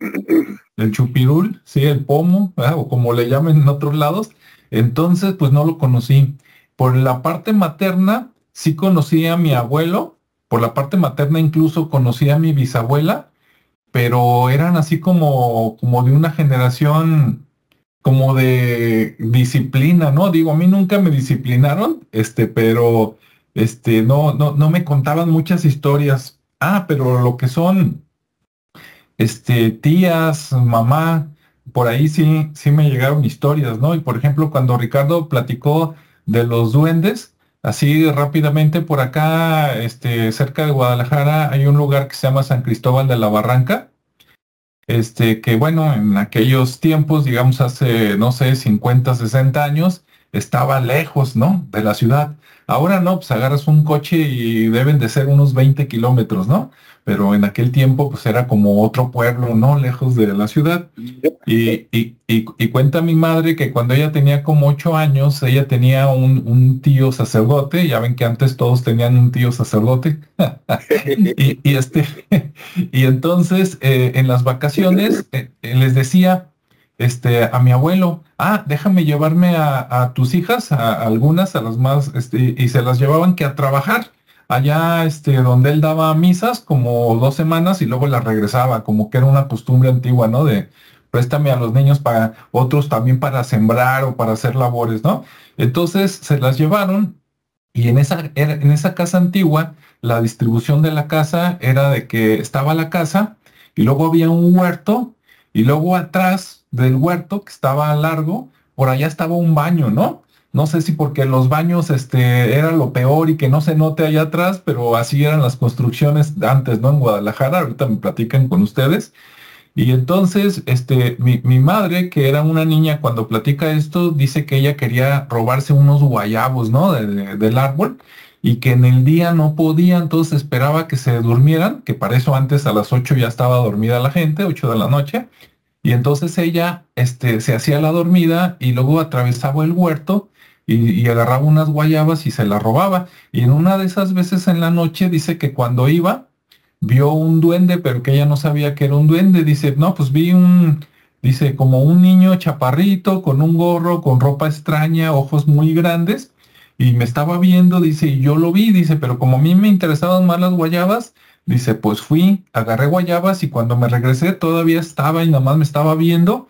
El chupirul, sí, el pomo, o como le llaman en otros lados. Entonces, pues no lo conocí. Por la parte materna, sí conocí a mi abuelo, por la parte materna incluso conocí a mi bisabuela, pero eran así como, como de una generación como de disciplina, ¿no? Digo, a mí nunca me disciplinaron, este, pero este, no, no, no me contaban muchas historias. Ah, pero lo que son, este, tías, mamá, por ahí sí, sí me llegaron historias, ¿no? Y por ejemplo, cuando Ricardo platicó de los duendes, así rápidamente por acá, este, cerca de Guadalajara, hay un lugar que se llama San Cristóbal de la Barranca, este, que bueno, en aquellos tiempos, digamos hace, no sé, 50, 60 años, estaba lejos, ¿no? De la ciudad. Ahora no, pues agarras un coche y deben de ser unos 20 kilómetros, ¿no? pero en aquel tiempo pues era como otro pueblo, ¿no? Lejos de la ciudad. Y, y, cuenta mi madre que cuando ella tenía como ocho años, ella tenía un, tío sacerdote, ya ven que antes todos tenían un tío sacerdote. y, este, y entonces eh, en las vacaciones eh, eh, les decía este, a mi abuelo, ah, déjame llevarme a, tus hijas, a, algunas, a las más, este, y se las llevaban que a trabajar allá este, donde él daba misas como dos semanas y luego las regresaba, como que era una costumbre antigua, ¿no? De préstame a los niños para otros también para sembrar o para hacer labores, ¿no? Entonces se las llevaron y en esa, en esa casa antigua, la distribución de la casa era de que estaba la casa y luego había un huerto y luego atrás del huerto, que estaba largo, por allá estaba un baño, ¿no? No sé si porque los baños este, era lo peor y que no se note allá atrás, pero así eran las construcciones antes, ¿no? En Guadalajara, ahorita me platican con ustedes. Y entonces, este, mi, madre, que era una niña, cuando platica esto, dice que ella quería robarse unos guayabos, ¿no? del árbol, y que en el día no podía, entonces esperaba que se durmieran, que para eso antes a las 8 ya estaba dormida la gente, 8 de la noche, y entonces ella este, se hacía la dormida y luego atravesaba el huerto y, agarraba unas guayabas y se las robaba. Y en una de esas veces en la noche dice que cuando iba, vio un duende, pero que ella no sabía que era un duende. Dice, no, pues vi un, dice, como un niño chaparrito, con un gorro, con ropa extraña, ojos muy grandes, y me estaba viendo, dice, y yo lo vi, dice, pero como a mí me interesaban más las guayabas, dice, pues fui, agarré guayabas y cuando me regresé todavía estaba y nada más me estaba viendo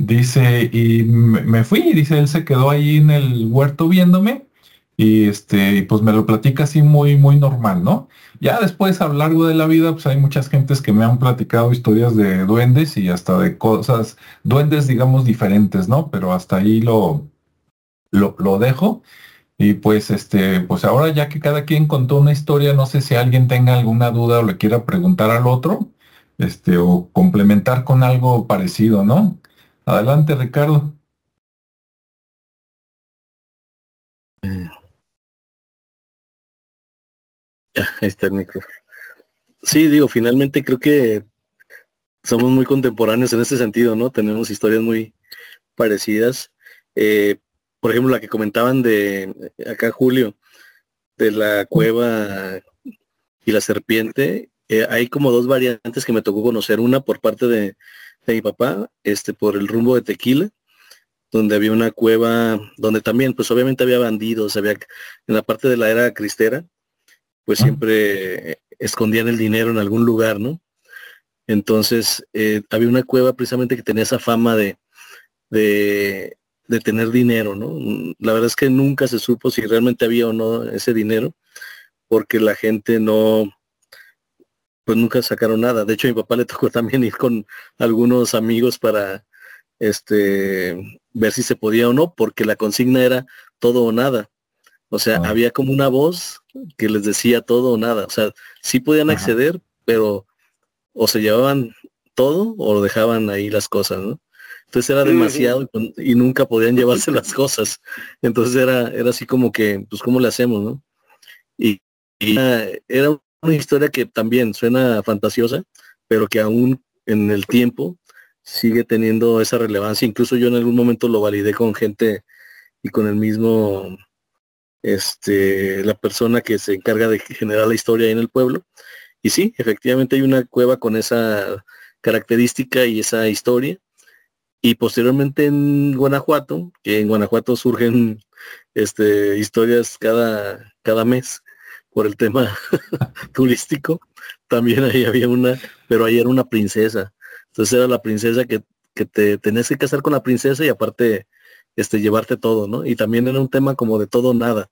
Dice, y me fui, dice, él se quedó ahí en el huerto viéndome y este, pues me lo platica así muy, muy normal, ¿no? Ya después a lo largo de la vida, pues hay muchas gentes que me han platicado historias de duendes y hasta de cosas, duendes digamos diferentes, ¿no? Pero hasta ahí lo, lo, lo dejo. Y pues este, pues ahora ya que cada quien contó una historia, no sé si alguien tenga alguna duda o le quiera preguntar al otro, este, o complementar con algo parecido, ¿no? Adelante, Ricardo. Ya, ahí está el micrófono. Sí, digo, finalmente creo que somos muy contemporáneos en ese sentido, ¿no? Tenemos historias muy parecidas. Eh, por ejemplo, la que comentaban de acá Julio, de la cueva y la serpiente, eh, hay como dos variantes que me tocó conocer. Una por parte de, de mi papá, este, por el rumbo de Tequila, donde había una cueva, donde también, pues obviamente había bandidos, había en la parte de la era cristera, pues ah. siempre escondían el dinero en algún lugar, ¿no? Entonces, eh, había una cueva precisamente que tenía esa fama de, de, de, tener dinero, ¿no? La verdad es que nunca se supo si realmente había o no ese dinero, porque la gente no, pues nunca sacaron nada. De hecho, a mi papá le tocó también ir con algunos amigos para este ver si se podía o no, porque la consigna era todo o nada. O sea, ah. había como una voz que les decía todo o nada. O sea, sí podían acceder, pero o se llevaban todo o dejaban ahí las cosas, ¿no? Entonces era demasiado y, nunca podían llevarse las cosas. Entonces era, era así como que, pues, ¿cómo le hacemos, no? Y, y era una historia que también suena fantasiosa, pero que aún en el tiempo sigue teniendo esa relevancia. Incluso yo en algún momento lo validé con gente y con el mismo, este, la persona que se encarga de generar la historia en el pueblo. Y sí, efectivamente hay una cueva con esa característica y esa historia. Y posteriormente en Guanajuato, que en Guanajuato surgen este, historias cada, cada mes por el tema turístico, también ahí había una, pero ahí era una princesa. Entonces era la princesa que, que te tenés que casar con la princesa y aparte este, llevarte todo, ¿no? Y también era un tema como de todo nada.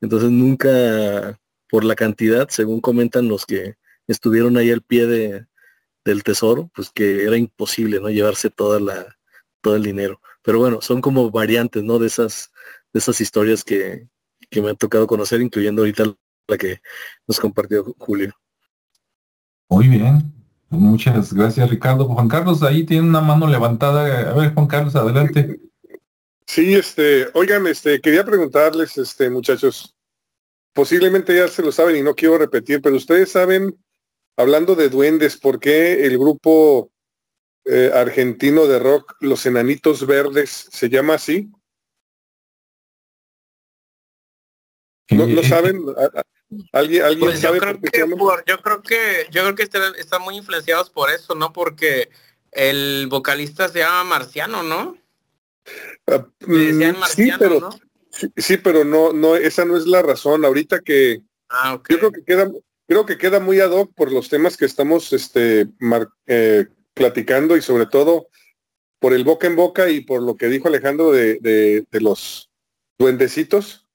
Entonces nunca, por la cantidad, según comentan los que estuvieron ahí al pie de, del tesoro, pues que era imposible, ¿no? Llevarse toda la, todo el dinero. Pero bueno, son como variantes, ¿no? De esas, de esas historias que, que me han tocado conocer, incluyendo ahorita la que nos compartió Julio. Muy bien. Muchas gracias, Ricardo. Juan Carlos, ahí tiene una mano levantada. A ver, Juan Carlos, adelante. Sí, este, oigan, este, quería preguntarles, este, muchachos, posiblemente ya se lo saben y no quiero repetir, pero ustedes saben, hablando de duendes, ¿por qué el grupo eh, argentino de rock, Los Enanitos Verdes, se llama así? ¿No, ¿no saben? ¿Alguien, alguien pues yo creo que yo creo que yo creo que están, muy influenciados por eso, ¿no? Porque el vocalista se llama Marciano, ¿no? Ah, mm, sí, pero ¿no? Sí, pero no, no, esa no es la razón. Ahorita que ah, yo creo que queda, creo que queda muy ad hoc por los temas que estamos este, eh, platicando y sobre todo por el boca en boca y por lo que dijo Alejandro de, de, de los duendecitos.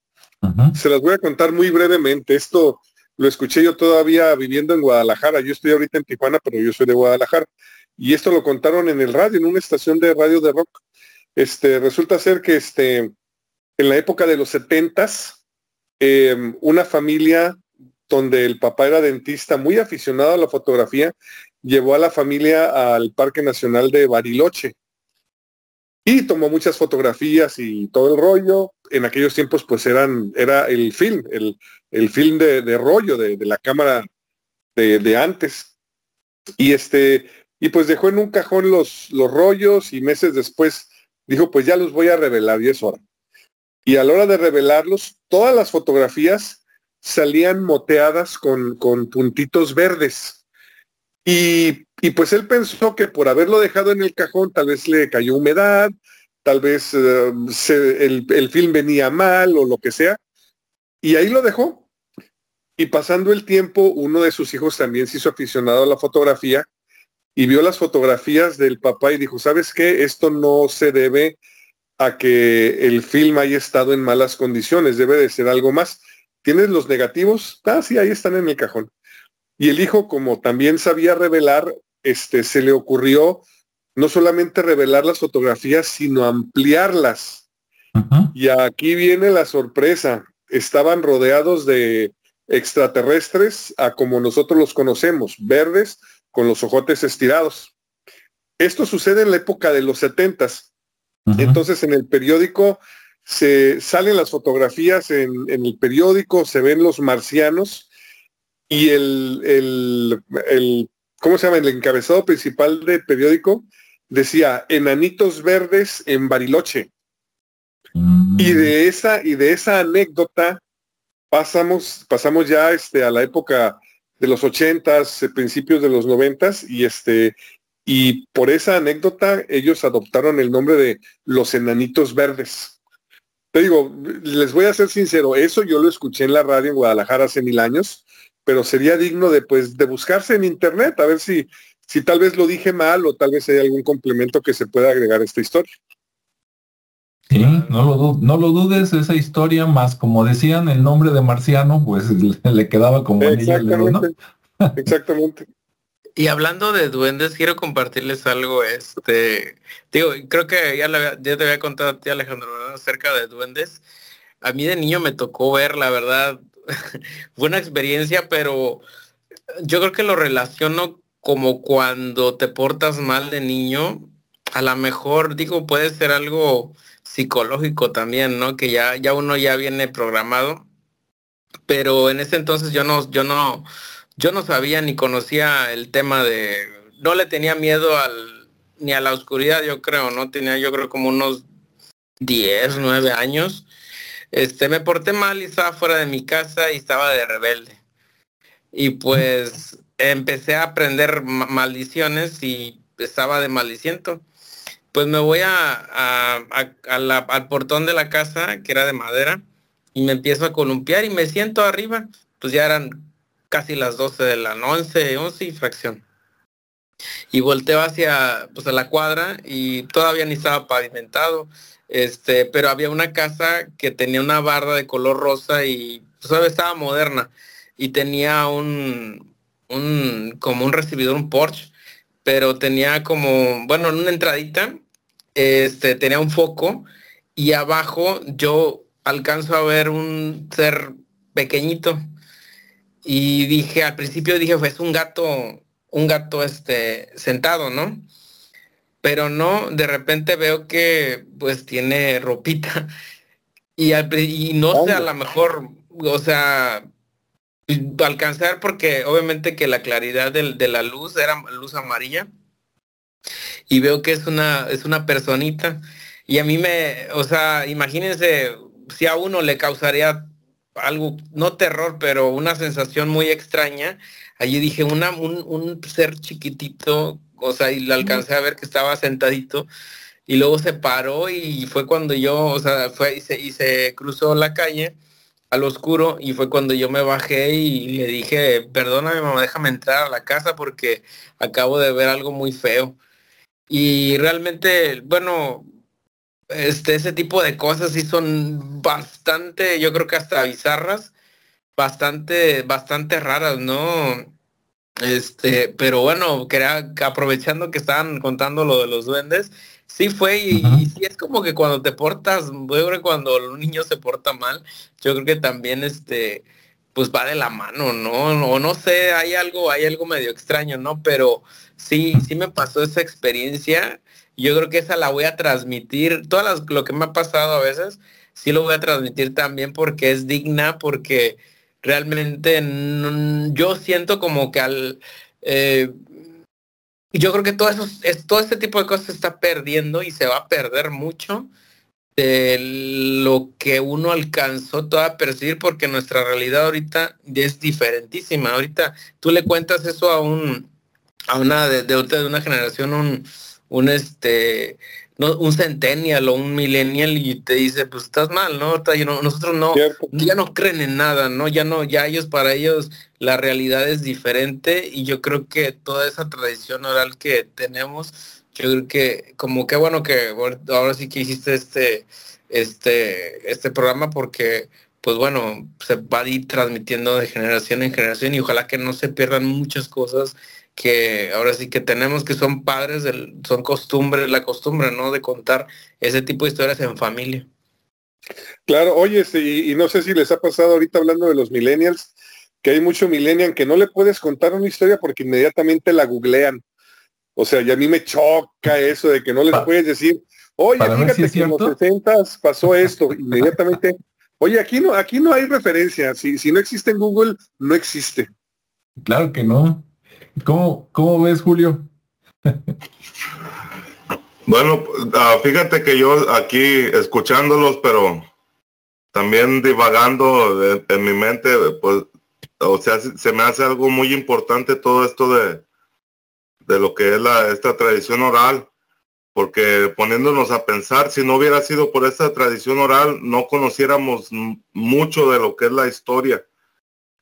Se las voy a contar muy brevemente. Esto lo escuché yo todavía viviendo en Guadalajara. Yo estoy ahorita en Tijuana, pero yo soy de Guadalajara. Y esto lo contaron en el radio, en una estación de radio de rock. Este, resulta ser que este, en la época de los setentas, em, una familia donde el papá era dentista, muy aficionado a la fotografía, llevó a la familia al Parque Nacional de Bariloche y tomó muchas fotografías y todo el rollo. En aquellos tiempos pues eran, era el film, el, el film de, rollo de, la cámara de, antes. Y este, y pues dejó en un cajón los, los rollos y meses después dijo, pues ya los voy a revelar y es hora. Y a la hora de revelarlos, todas las fotografías salían moteadas con, con puntitos verdes. Y pues él pensó que por haberlo dejado en el cajón, tal vez le cayó humedad, tal vez eh, el, el film venía mal o lo que sea. Y ahí lo dejó. Y pasando el tiempo, uno de sus hijos también se hizo aficionado a la fotografía y vio las fotografías del papá y dijo, ¿sabes qué? Esto no se debe a que el film haya estado en malas condiciones, debe de ser algo más. ¿Tienes los negativos? Ah, sí, ahí están en el cajón. Y el hijo, como también sabía revelar, este, se le ocurrió no solamente revelar las fotografías, sino ampliarlas. Y aquí viene la sorpresa. Estaban rodeados de extraterrestres a como nosotros los conocemos, verdes con los ojotes estirados. Esto sucede en la época de los setentas. Entonces en el periódico se salen las fotografías en, el periódico, se ven los marcianos y el, el ¿cómo se llama? El encabezado principal del periódico decía enanitos verdes en Bariloche. Mm. Y de esa, y de esa anécdota pasamos, pasamos ya este, a la época de los ochentas, eh, principios de los noventas, y este, y por esa anécdota ellos adoptaron el nombre de los enanitos verdes. Te digo, les voy a ser sincero, eso yo lo escuché en la radio en Guadalajara hace mil años, pero sería digno de pues de buscarse en internet a ver si si tal vez lo dije mal o tal vez hay algún complemento que se pueda agregar a esta historia. Sí, no lo, no lo dudes, esa historia más, como decían, el nombre de Marciano, pues le, quedaba como Exactamente. Exactamente. Y hablando de duendes, quiero compartirles algo, este, digo, creo que ya, ya te había contado a ti Alejandro acerca de duendes. A mí de niño me tocó ver, la verdad, fue una experiencia, pero yo creo que lo relaciono como cuando te portas mal de niño, a lo mejor digo puede ser algo psicológico también, ¿no? Que ya, ya uno ya viene programado. Pero en ese entonces yo no, yo no, yo no sabía ni conocía el tema de, no le tenía miedo al, ni a la oscuridad, yo creo, no tenía, yo creo como unos 10, 9 años. Este, me porté mal y estaba fuera de mi casa y estaba de rebelde. Y pues empecé a aprender maldiciones y estaba de maldiciento. Pues me voy a, al portón de la casa, que era de madera, y me empiezo a columpiar y me siento arriba. Pues ya eran casi las 12 de la noche, 11 y fracción. Y volteo hacia pues, a la cuadra y todavía ni estaba pavimentado. Este, pero había una casa que tenía una barra de color rosa y pues, estaba moderna y tenía un, como un recibidor, un Porsche, pero tenía como, bueno, en una entradita, este, tenía un foco y abajo yo alcanzo a ver un ser pequeñito y dije, al principio dije, fue un gato, un gato este, sentado, ¿no? Pero no, de repente veo que pues tiene ropita. Y, y no sé, a lo mejor, o sea, alcanzar porque obviamente que la claridad de, la luz era luz amarilla. Y veo que es una es una personita. Y a mí me o sea imagínense si a uno le causaría algo no terror pero una sensación muy extraña allí dije una un, ser chiquitito o sea y lo alcancé a ver que estaba sentadito y luego se paró y fue cuando yo o sea fue y se, y se cruzó la calle al oscuro y fue cuando yo me bajé y le dije, perdóname mamá, déjame entrar a la casa porque acabo de ver algo muy feo. Y realmente, bueno, este, ese tipo de cosas sí son bastante, yo creo que hasta bizarras, bastante, bastante raras, ¿no? Este, pero bueno, quería, aprovechando que estaban contando lo de los duendes, Sí fue, y, sí es como que cuando te portas, yo creo que cuando un niño se porta mal, yo creo que también este, pues va de la mano, ¿no? O no sé, hay algo, hay algo medio extraño, ¿no? Pero sí, sí me pasó esa experiencia. Yo creo que esa la voy a transmitir. Todas lo que me ha pasado a veces, sí lo voy a transmitir también porque es digna, porque realmente yo siento como que al eh, yo creo que todo eso, es, todo este tipo de cosas se está perdiendo y se va a perder mucho de lo que uno alcanzó toda percibir porque nuestra realidad ahorita es diferentísima. Ahorita tú le cuentas eso a un a una de, de, de una generación, un, un este no, un centennial o un millennial y te dice, pues estás mal, ¿no? Nosotros no, ya no creen en nada, ¿no? Ya no, ya ellos, para ellos, la realidad es diferente y yo creo que toda esa tradición oral que tenemos, yo creo que como que bueno que ahora sí que hiciste este, este, este programa porque pues bueno, se va a ir transmitiendo de generación en generación y ojalá que no se pierdan muchas cosas que ahora sí que tenemos que son padres, del, son costumbres, la costumbre, ¿no? De contar ese tipo de historias en familia. Claro, oye, y, no sé si les ha pasado ahorita hablando de los millennials, que hay mucho millennial que no le puedes contar una historia porque inmediatamente la googlean. O sea, y a mí me choca eso de que no les puedes decir, oye, fíjate que en los 60 pasó esto, inmediatamente, oye, aquí no, aquí no hay referencia, si, si no existe en Google, no existe. Claro que no. ¿Cómo, cómo ves, Julio? bueno, ah, fíjate que yo aquí escuchándolos, pero también divagando en, mi mente, pues, o sea, se me hace algo muy importante todo esto de, de lo que es la, esta tradición oral, porque poniéndonos a pensar, si no hubiera sido por esta tradición oral, no conociéramos mucho de lo que es la historia.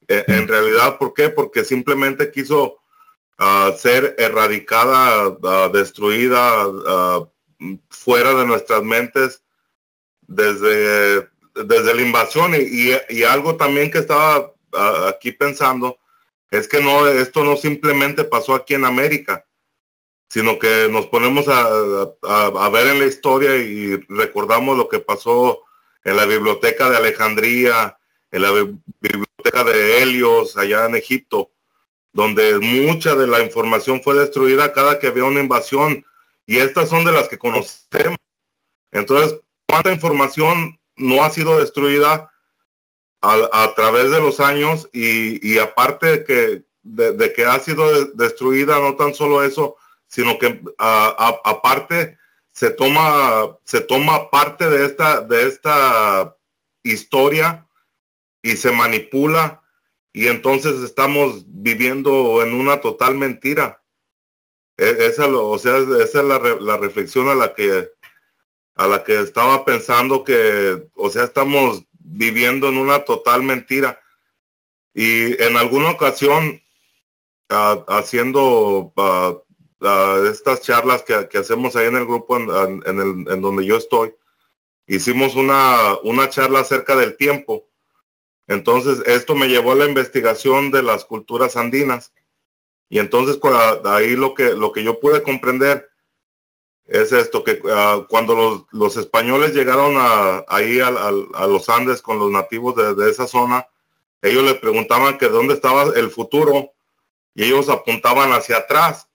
E, en realidad, ¿por qué? Porque simplemente quiso ser erradicada, destruida, fuera de nuestras mentes desde, desde la invasión. Y, algo también que estaba aquí pensando es que no, esto no simplemente pasó aquí en América, sino que nos ponemos a, a, ver en la historia y recordamos lo que pasó en la biblioteca de Alejandría, en la biblioteca de Helios, allá en Egipto, donde mucha de la información fue destruida cada que había una invasión y estas son de las que conocemos. Entonces, ¿cuánta información no ha sido destruida a, través de los años? Y, aparte que, de, que ha sido destruida, no tan solo eso, sino que aparte se toma, se toma parte de esta, de esta historia y se manipula y entonces estamos viviendo en una total mentira. E, esa, o sea, esa es la, la reflexión a la que a la que estaba pensando que, o sea, estamos viviendo en una total mentira. Y en alguna ocasión, haciendo estas charlas que, hacemos ahí en el grupo en, el, en, donde yo estoy, hicimos una, una charla acerca del tiempo. Entonces, esto me llevó a la investigación de las culturas andinas. Y entonces, ahí lo que, lo que yo pude comprender es esto, que ah, cuando los, españoles llegaron a, ahí a, los Andes con los nativos de, esa zona, ellos les preguntaban que dónde estaba el futuro y ellos apuntaban hacia atrás.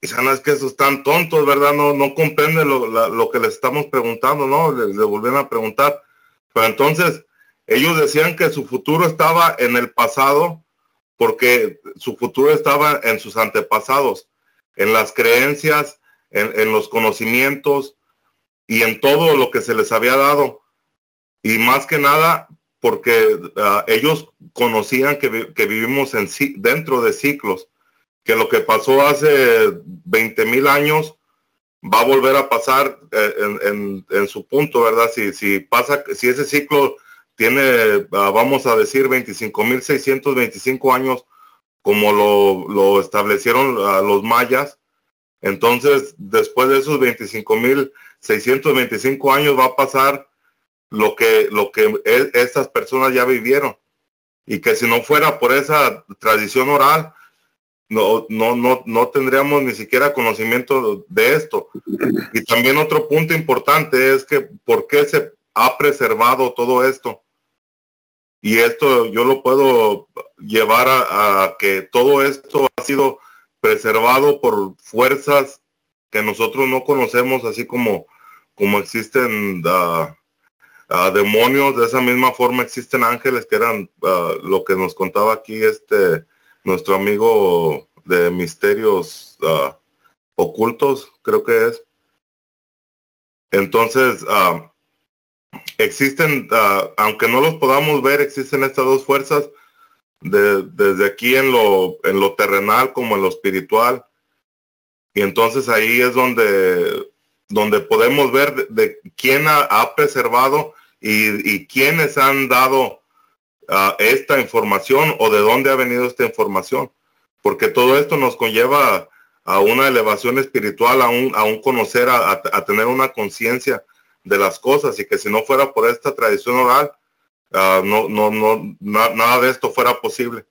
Y dicen, es que esos están tontos, ¿verdad? No, no comprenden lo, que les estamos preguntando, ¿no? Les volvieron a preguntar. Pero entonces, ellos decían que su futuro estaba en el pasado porque su futuro estaba en sus antepasados, en las creencias, en, los conocimientos y en todo lo que se les había dado. Y más que nada porque ah, ellos conocían que, vivimos en, dentro de ciclos, que lo que pasó hace 20 mil años va a volver a pasar eh, en, su punto, ¿verdad? Si, si pasa, si ese ciclo tiene, ah, vamos a decir, 25 mil 625 años, como lo, lo establecieron ah, los mayas, entonces, después de esos 25.625 años va a pasar lo que, lo que e, estas personas ya vivieron. Y que si no fuera por esa tradición oral, no, no, no, no tendríamos ni siquiera conocimiento de esto. Y también otro punto importante es que por qué se ha preservado todo esto. Y esto yo lo puedo llevar a que todo esto ha sido preservado por fuerzas que nosotros no conocemos, así como, como existen ah, ah, demonios, de esa misma forma existen ángeles, que eran ah, lo que nos contaba aquí este nuestro amigo de misterios ocultos, creo que es. Entonces, existen, aunque no los podamos ver, existen estas dos fuerzas desde aquí en lo, en lo terrenal como en lo espiritual. Y entonces ahí es donde, donde podemos ver de, quién ha, preservado y, quiénes han dado uh, esta información o de dónde ha venido esta información. Porque todo esto nos conlleva a una elevación espiritual, a un, a un conocer, a, a tener una conciencia de las cosas y que si no fuera por esta tradición oral, Ah, no, no, no, nada de esto fuera posible.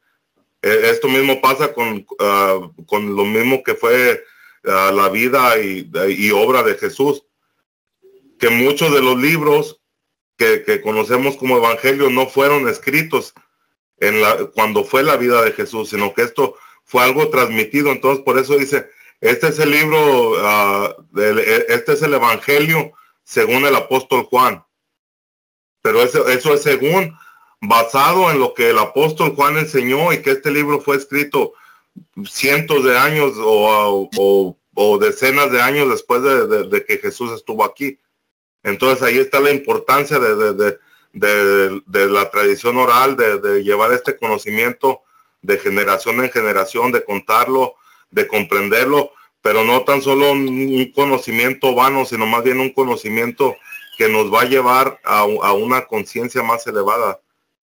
E, esto mismo pasa con, ah, con lo mismo que fue ah, la vida y, obra de Jesús, que muchos de los libros que, conocemos como evangelio no fueron escritos en la, cuando fue la vida de Jesús, sino que esto fue algo transmitido. Entonces, por eso dice, este es el libro, e, este es el evangelio según el apóstol Juan pero eso, eso es según basado en lo que el apóstol Juan enseñó y que este libro fue escrito cientos de años o, decenas de años después de, que Jesús estuvo aquí. Entonces ahí está la importancia de, la tradición oral, de, llevar este conocimiento de generación en generación, de contarlo, de comprenderlo, pero no tan solo un conocimiento vano, sino más bien un conocimiento que nos va a llevar a, una conciencia más elevada.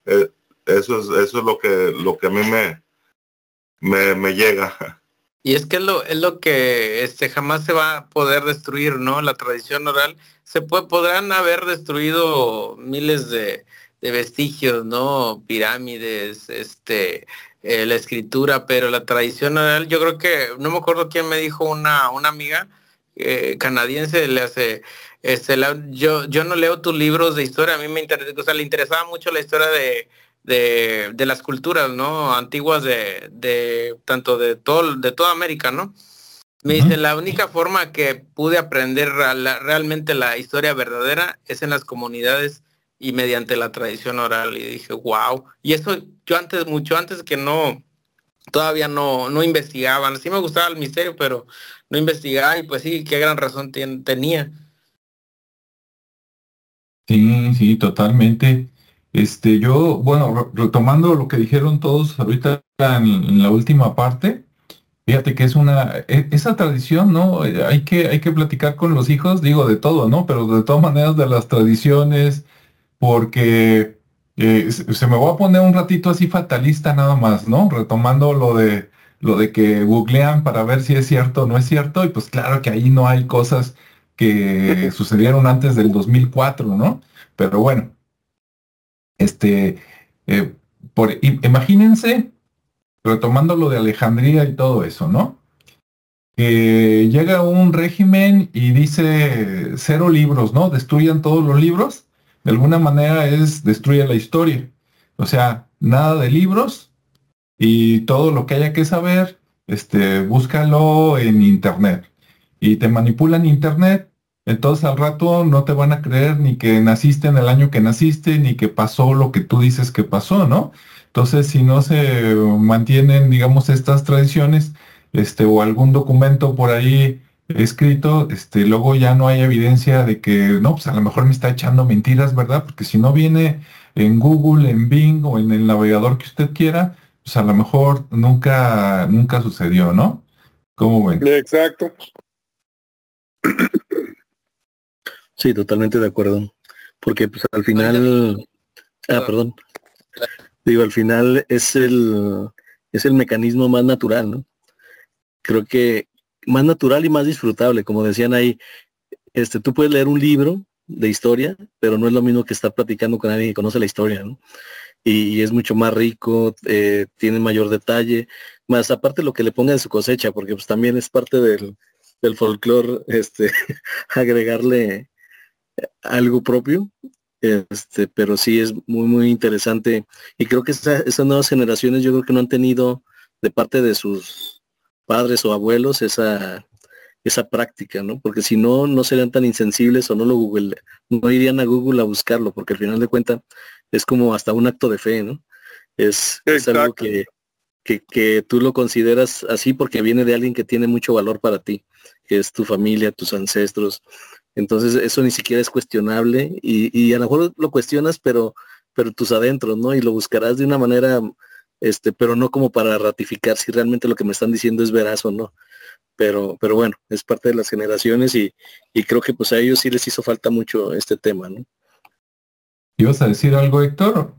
Eh, eso es, eso es lo que, lo que a mí me, me, llega. Y es que es lo, es lo que este, jamás se va a poder destruir, ¿no? La tradición oral. Se puede, podrán haber destruido miles de, vestigios, ¿no? Pirámides, este, eh, la escritura, pero la tradición oral, yo creo que, no me acuerdo quién me dijo una, una amiga eh, canadiense, le hace, este, yo, yo no leo tus libros de historia, a mí me interesa, o sea, le interesaba mucho la historia de, de, las culturas, ¿no? Antiguas de, de tanto de todo, de toda América, ¿no? Me dice, la única forma que pude aprender realmente la historia verdadera es en las comunidades y mediante la tradición oral. Y dije, wow. Y eso yo antes, mucho antes que no, todavía no, no investigaban. Sí me gustaba el misterio, pero no investigaba y pues sí, qué gran razón tenía. Sí, sí, totalmente. Este, yo, bueno, retomando lo que dijeron todos ahorita en, la última parte, fíjate que es una, e, esa tradición, ¿no? Hay que, hay que platicar con los hijos, digo, de todo, ¿no? Pero de todas maneras de las tradiciones, porque eh, se me va a poner un ratito así fatalista nada más, ¿no? Retomando lo de lo de que googlean para ver si es cierto o no es cierto, y pues claro que ahí no hay cosas que sucedieron antes del 2004, ¿no? Pero bueno, este, eh, por, imagínense, retomando lo de Alejandría y todo eso, ¿no? Que llega un régimen y dice cero libros, ¿no? Destruyan todos los libros. De alguna manera es destruye la historia. O sea, nada de libros y todo lo que haya que saber, este, búscalo en internet. Y te manipulan internet entonces al rato no te van a creer ni que naciste en el año que naciste, ni que pasó lo que tú dices que pasó, ¿no? Entonces si no se mantienen, digamos, estas tradiciones, este, o algún documento por ahí escrito, este, luego ya no hay evidencia de que, no, pues a lo mejor me está echando mentiras, ¿verdad? Porque si no viene en Google, en Bing o en el navegador que usted quiera, pues a lo mejor nunca, nunca sucedió, ¿no? ¿Cómo ven? Exacto. Sí, totalmente de acuerdo. Porque pues al final, ah, perdón. Digo, al final es el es el mecanismo más natural, ¿no? Creo que más natural y más disfrutable, como decían ahí, este, tú puedes leer un libro de historia, pero no es lo mismo que estar platicando con alguien que conoce la historia, ¿no? Y, es mucho más rico, eh, tiene mayor detalle, más aparte lo que le ponga de su cosecha, porque pues también es parte del, del folclore, este, agregarle algo propio, este, pero sí es muy, muy interesante. Y creo que esas nuevas generaciones yo creo que no han tenido de parte de sus padres o abuelos esa, esa práctica, ¿no? Porque si no, no serían tan insensibles o no lo Google, no irían a Google a buscarlo, porque al final de cuentas es como hasta un acto de fe, ¿no? Es, es algo que, que, que, tú lo consideras así porque viene de alguien que tiene mucho valor para ti, que es tu familia, tus ancestros, entonces eso ni siquiera es cuestionable y, a lo mejor lo cuestionas, pero, pero tus adentros, ¿no? Y lo buscarás de una manera, este, pero no como para ratificar si realmente lo que me están diciendo es veraz o no. Pero, pero bueno, es parte de las generaciones y, creo que pues a ellos sí les hizo falta mucho este tema, ¿no? ¿Ibas a decir algo, Héctor?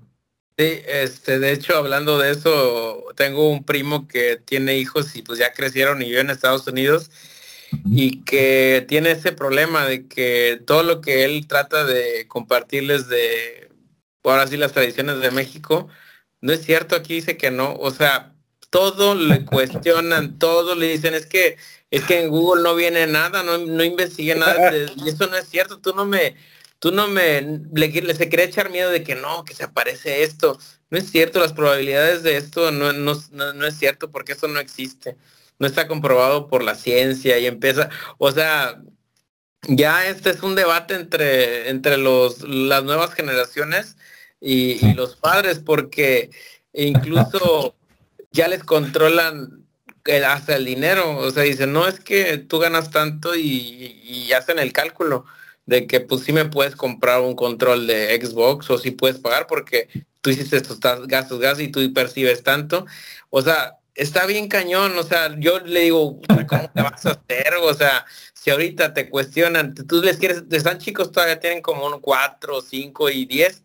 Sí, este, de hecho, hablando de eso, tengo un primo que tiene hijos y pues ya crecieron y viven en Estados Unidos y que tiene ese problema de que todo lo que él trata de compartirles de, ahora sí, las tradiciones de México, no es cierto, aquí dice que no, o sea, todo le cuestionan, todo le dicen, es que es que en Google no viene nada, no, no investigué nada, y eso no es cierto, tú no me, tú no me, le, le se quiere echar miedo de que no, que se aparece esto, no es cierto, las probabilidades de esto no, no, no es cierto porque eso no existe no está comprobado por la ciencia y empieza, o sea, ya este es un debate entre, entre los, las nuevas generaciones y, los padres, porque incluso ya les controlan hasta el dinero, o sea, dicen, no es que tú ganas tanto y, hacen el cálculo de que pues sí me puedes comprar un control de Xbox o sí puedes pagar porque tú hiciste estos gastos, gastos y tú percibes tanto. O sea, está bien cañón, o sea, yo le digo, ¿cómo te vas a hacer? O sea, si ahorita te cuestionan, tú les quieres, están chicos todavía tienen como un 4, 5 y 10,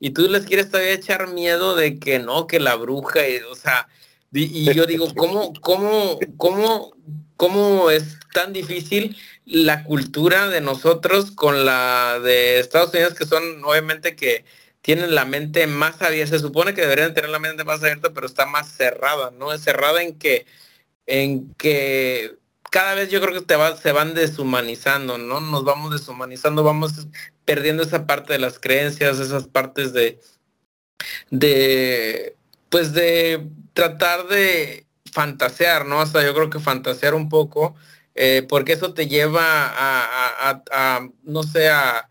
y tú les quieres todavía echar miedo de que no, que la bruja, o sea, y, yo digo, ¿cómo, cómo, cómo, cómo es tan difícil la cultura de nosotros con la de Estados Unidos, que son obviamente que tienen la mente más abierta, se supone que deberían tener la mente más abierta, pero está más cerrada, ¿no? Es cerrada en que, en que cada vez yo creo que te va, se van deshumanizando, ¿no? Nos vamos deshumanizando, vamos perdiendo esa parte de las creencias, esas partes de, de, pues de tratar de fantasear, ¿no? Hasta yo creo que fantasear un poco, eh, porque eso te lleva a, no sé, a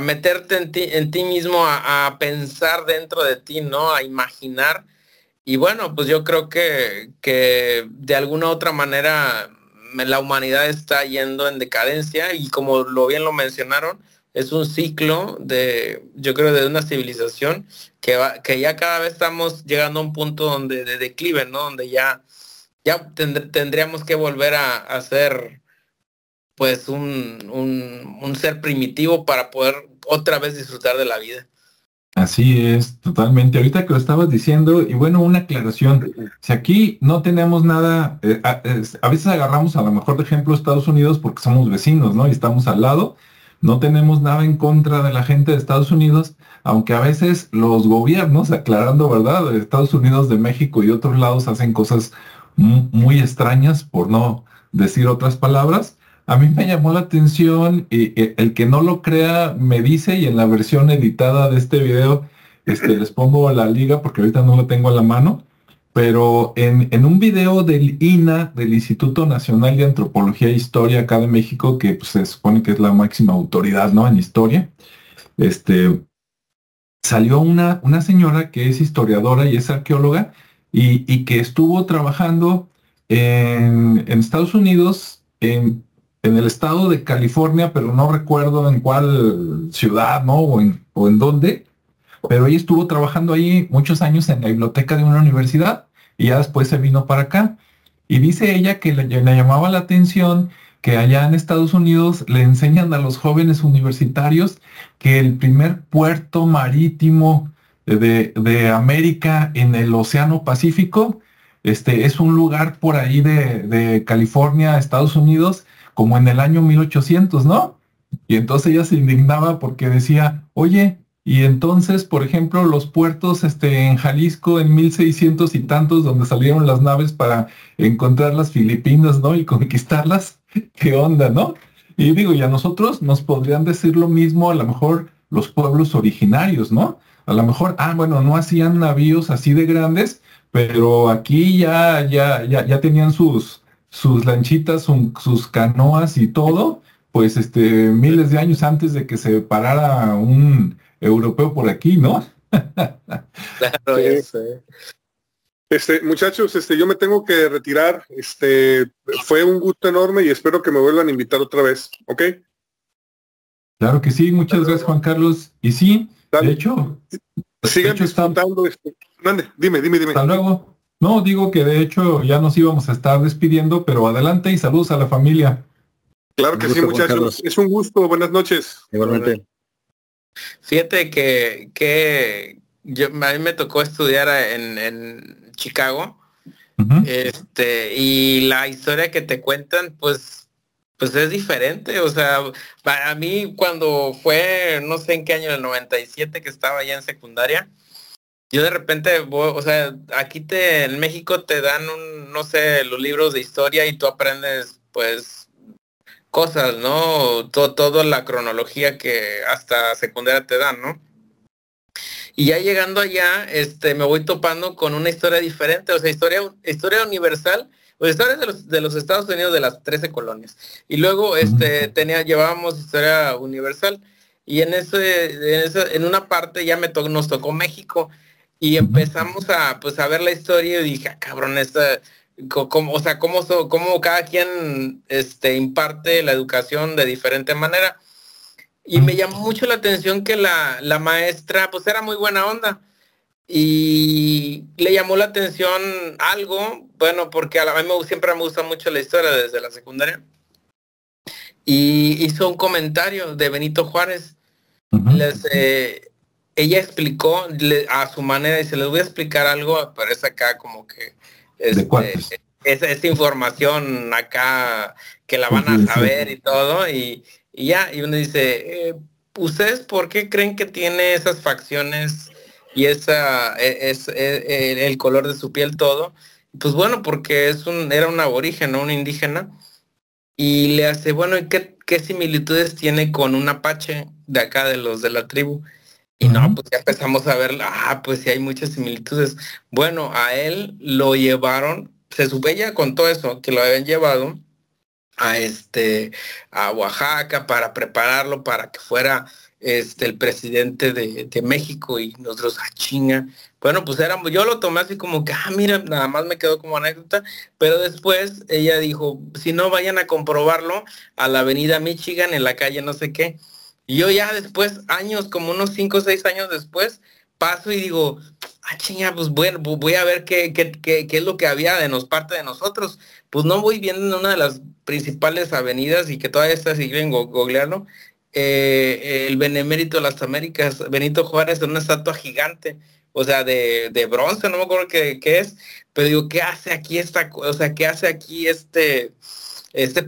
meterte en ti, en ti mismo, a, pensar dentro de ti, ¿no? A imaginar Y bueno, pues yo creo que, que de alguna u otra manera la humanidad está yendo en decadencia y como lo bien lo mencionaron, es un ciclo de, yo creo, de una civilización que, va, que ya cada vez estamos llegando a un punto donde de declive, ¿no? Donde ya, ya tendríamos que volver a, a ser pues un, un, un ser primitivo para poder otra vez disfrutar de la vida. Así es, totalmente. Ahorita que lo estabas diciendo, y bueno, una aclaración. Si aquí no tenemos nada, eh, a, veces agarramos a lo mejor de ejemplo Estados Unidos porque somos vecinos, ¿no? Y estamos al lado. No tenemos nada en contra de la gente de Estados Unidos, aunque a veces los gobiernos, aclarando, ¿verdad? De Estados Unidos, de México y otros lados hacen cosas muy extrañas, por no decir otras palabras. A mí me llamó la atención y, el que no lo crea me dice y en la versión editada de este video este, les pongo la liga porque ahorita no lo tengo a la mano, pero en, un video del INA, del Instituto Nacional de Antropología e Historia acá de México, que pues, se supone que es la máxima autoridad ¿no? en historia, este, salió una, una señora que es historiadora y es arqueóloga y, que estuvo trabajando en, en Estados Unidos en en el estado de California, pero no recuerdo en cuál ciudad, ¿no? O en, o en dónde. Pero ella estuvo trabajando ahí muchos años en la biblioteca de una universidad y ya después se vino para acá. Y dice ella que le, llamaba la atención que allá en Estados Unidos le enseñan a los jóvenes universitarios que el primer puerto marítimo de, de América en el Océano Pacífico este, es un lugar por ahí de, de California, Estados Unidos, como en el año 1800, ¿no? Y entonces ella se indignaba porque decía, oye, y entonces, por ejemplo, los puertos este, en Jalisco en 1600 y tantos, donde salieron las naves para encontrar las Filipinas, ¿no? Y conquistarlas, ¿qué onda, no? Y digo, y a nosotros nos podrían decir lo mismo a lo mejor los pueblos originarios, ¿no? A lo mejor, ah, bueno, no hacían navíos así de grandes, pero aquí ya, ya, ya, ya tenían sus, sus lanchitas, sus canoas y todo, pues este, miles de años antes de que se parara un europeo por aquí, ¿no? claro, Este, muchachos, este, yo me tengo que retirar. Este, fue un gusto enorme y espero que me vuelvan a invitar otra vez, ¿ok? Claro que sí, muchas gracias Juan Carlos. Y sí, de hecho, sigan disfrutando. Este, dime, dime, dime. Hasta luego. No, digo que de hecho ya nos íbamos a estar despidiendo, pero adelante y saludos a la familia. Claro que sí, muchachos. Es un gusto. Buenas noches. Igualmente. Fíjate que, que yo, a mí me tocó estudiar en, Chicago. Este, y la historia que te cuentan, pues, pues es diferente. O sea, a mí cuando fue, no sé en qué año, el 97, que estaba ya en secundaria, yo de repente, o sea, aquí te, en México te dan un, no sé, los libros de historia y tú aprendes, pues, cosas, ¿no? Todo, toda la cronología que hasta secundaria te dan, ¿no? Y ya llegando allá, este, me voy topando con una historia diferente, o sea, historia, historia universal, o historia de los, de los Estados Unidos de las 13 colonias. Y luego, este, tenía, llevábamos historia universal. Y en ese, en, en una parte ya me nos tocó México y empezamos a, pues, a ver la historia y dije, ah, cabrón, esta, como, o sea, cómo, cómo cada quien este, imparte la educación de diferente manera. Y me llamó mucho la atención que la, la maestra, pues era muy buena onda. Y le llamó la atención algo, bueno, porque a, la, mí siempre me gusta mucho la historia desde la secundaria. Y hizo un comentario de Benito Juárez. Les, eh, ella explicó a su manera y se les voy a explicar algo, pero es acá como que este, es, esta información acá que la van a saber y todo y, ya, y uno dice, eh, ¿ustedes por qué creen que tiene esas facciones y esa e, es, e, e, el color de su piel todo? Pues bueno, porque es un, era un aborigen, un indígena, y le hace, bueno, ¿y qué, qué similitudes tiene con un apache de acá de los de la tribu? Y no, pues ya empezamos a ver, ah, pues sí hay muchas similitudes. Bueno, a él lo llevaron, se supe ya con todo eso, que lo habían llevado a este, a Oaxaca para prepararlo para que fuera este, el presidente de, México y nosotros, a ah, chinga. Bueno, pues éramos, yo lo tomé así como que, ah, mira, nada más me quedó como anécdota, pero después ella dijo, si no vayan a comprobarlo a la avenida Michigan en la calle no sé qué. Y yo ya después, años, como unos cinco o seis años después, paso y digo, ah, chinga, pues bueno, voy a ver qué, qué, qué, qué, es lo que había de nos parte de nosotros. Pues no voy viendo en una de las principales avenidas y que todavía está así en googlearlo, eh, el Benemérito de las Américas, Benito Juárez, en una estatua gigante, o sea, de, de bronce, no me acuerdo qué, qué, es, pero digo, ¿qué hace aquí esta, o sea, qué hace aquí este, este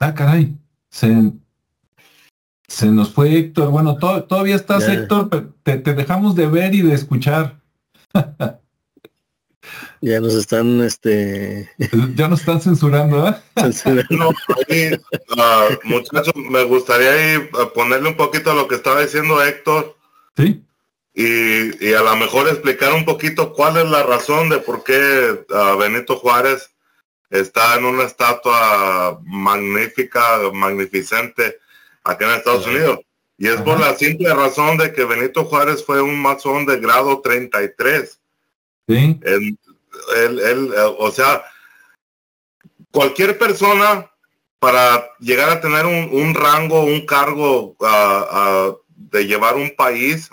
Ah, caray, se nos fue Héctor. Bueno, todavía estás, Héctor, pero te, dejamos de ver y de escuchar. ya nos están, este... Ya nos están censurando, ¿eh? muchachos, me gustaría ponerle un poquito a lo que estaba diciendo Héctor. Sí. Y, y, a lo mejor explicar un poquito cuál es la razón de por qué Benito Juárez está en una estatua magnífica, magnificente acá en Estados Unidos. Y es por la simple razón de que Benito Juárez fue un masón de grado 33. Sí. Él, él, o sea, cualquier persona para llegar a tener un, rango, un cargo de llevar un país,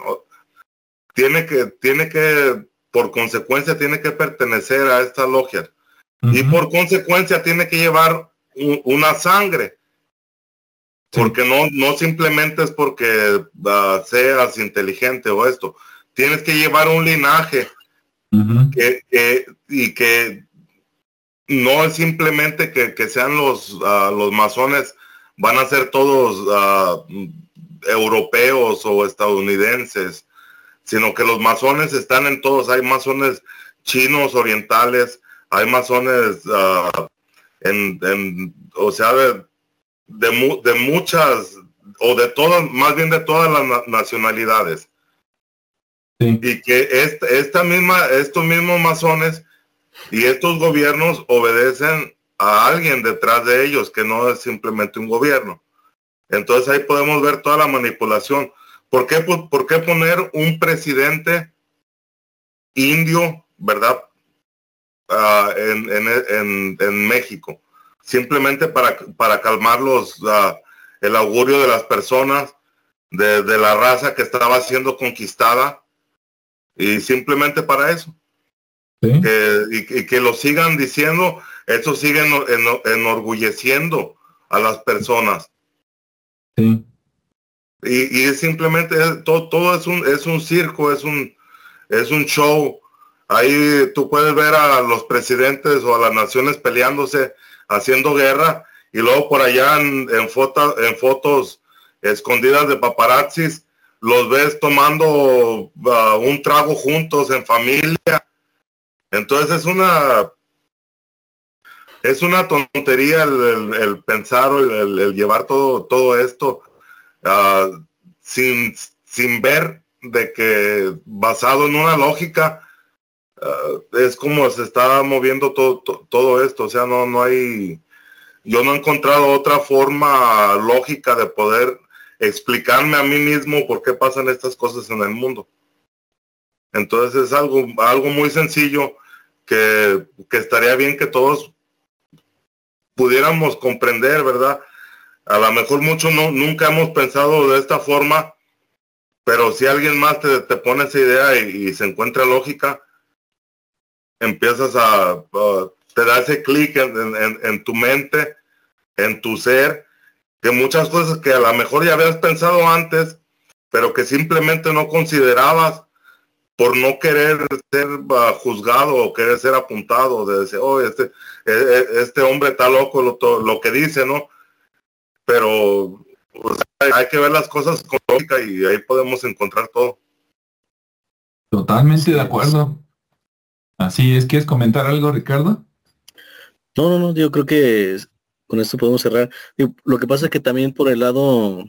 tiene que, tiene que, por consecuencia, tiene que pertenecer a esta logia. Y por consecuencia tiene que llevar una sangre. Porque no, no simplemente es porque ah, seas inteligente o esto. Tienes que llevar un linaje que, y que no es simplemente que, sean los, uh, los masones, van a ser todos ah, europeos o estadounidenses, sino que los masones están en todos. Hay masones chinos, orientales, hay masones en, en, o sea, de, de muchas, o de todas, más bien de todas las nacionalidades. Y que esta, misma, estos mismos masones y estos gobiernos obedecen a alguien detrás de ellos, que no es simplemente un gobierno. Entonces ahí podemos ver toda la manipulación. ¿Por qué, por qué poner un presidente indio, verdad, ah, en, en, en México? Simplemente para, para calmar los, el augurio de las personas, de, la raza que estaba siendo conquistada, y simplemente para eso. Que, y, que lo sigan diciendo, eso sigue enorgulleciendo a las personas. Sí. Y, y simplemente todo, todo es un es un circo, es un es un show. Ahí tú puedes ver a los presidentes o a las naciones peleándose haciendo guerra y luego por allá en, en, en fotos escondidas de paparazzis los ves tomando uh, un trago juntos en familia. Entonces es una es una tontería el, pensar o el, llevar todo, todo esto uh, sin, sin ver de que basado en una lógica Ah, es como se está moviendo todo, todo, esto, o sea, no, no hay, yo no he encontrado otra forma lógica de poder explicarme a mí mismo por qué pasan estas cosas en el mundo. Entonces es algo, algo muy sencillo que, que estaría bien que todos pudiéramos comprender, ¿verdad? A lo mejor muchos no, nunca hemos pensado de esta forma, pero si alguien más te, te pone esa idea y se encuentra lógica, empiezas a, te da ese clic en, tu mente, en tu ser, que muchas cosas que a lo mejor ya habías pensado antes, pero que simplemente no considerabas por no querer ser uh, juzgado o querer ser apuntado, de decir, oh, este, e, e, este hombre está loco lo, lo que dice, ¿no? Pero hay que ver las cosas con lógica y ahí podemos encontrar todo. Totalmente de acuerdo. Así es, ¿quieres comentar algo, Ricardo? No, no, no, yo creo que con esto podemos cerrar. Lo que pasa es que también por el lado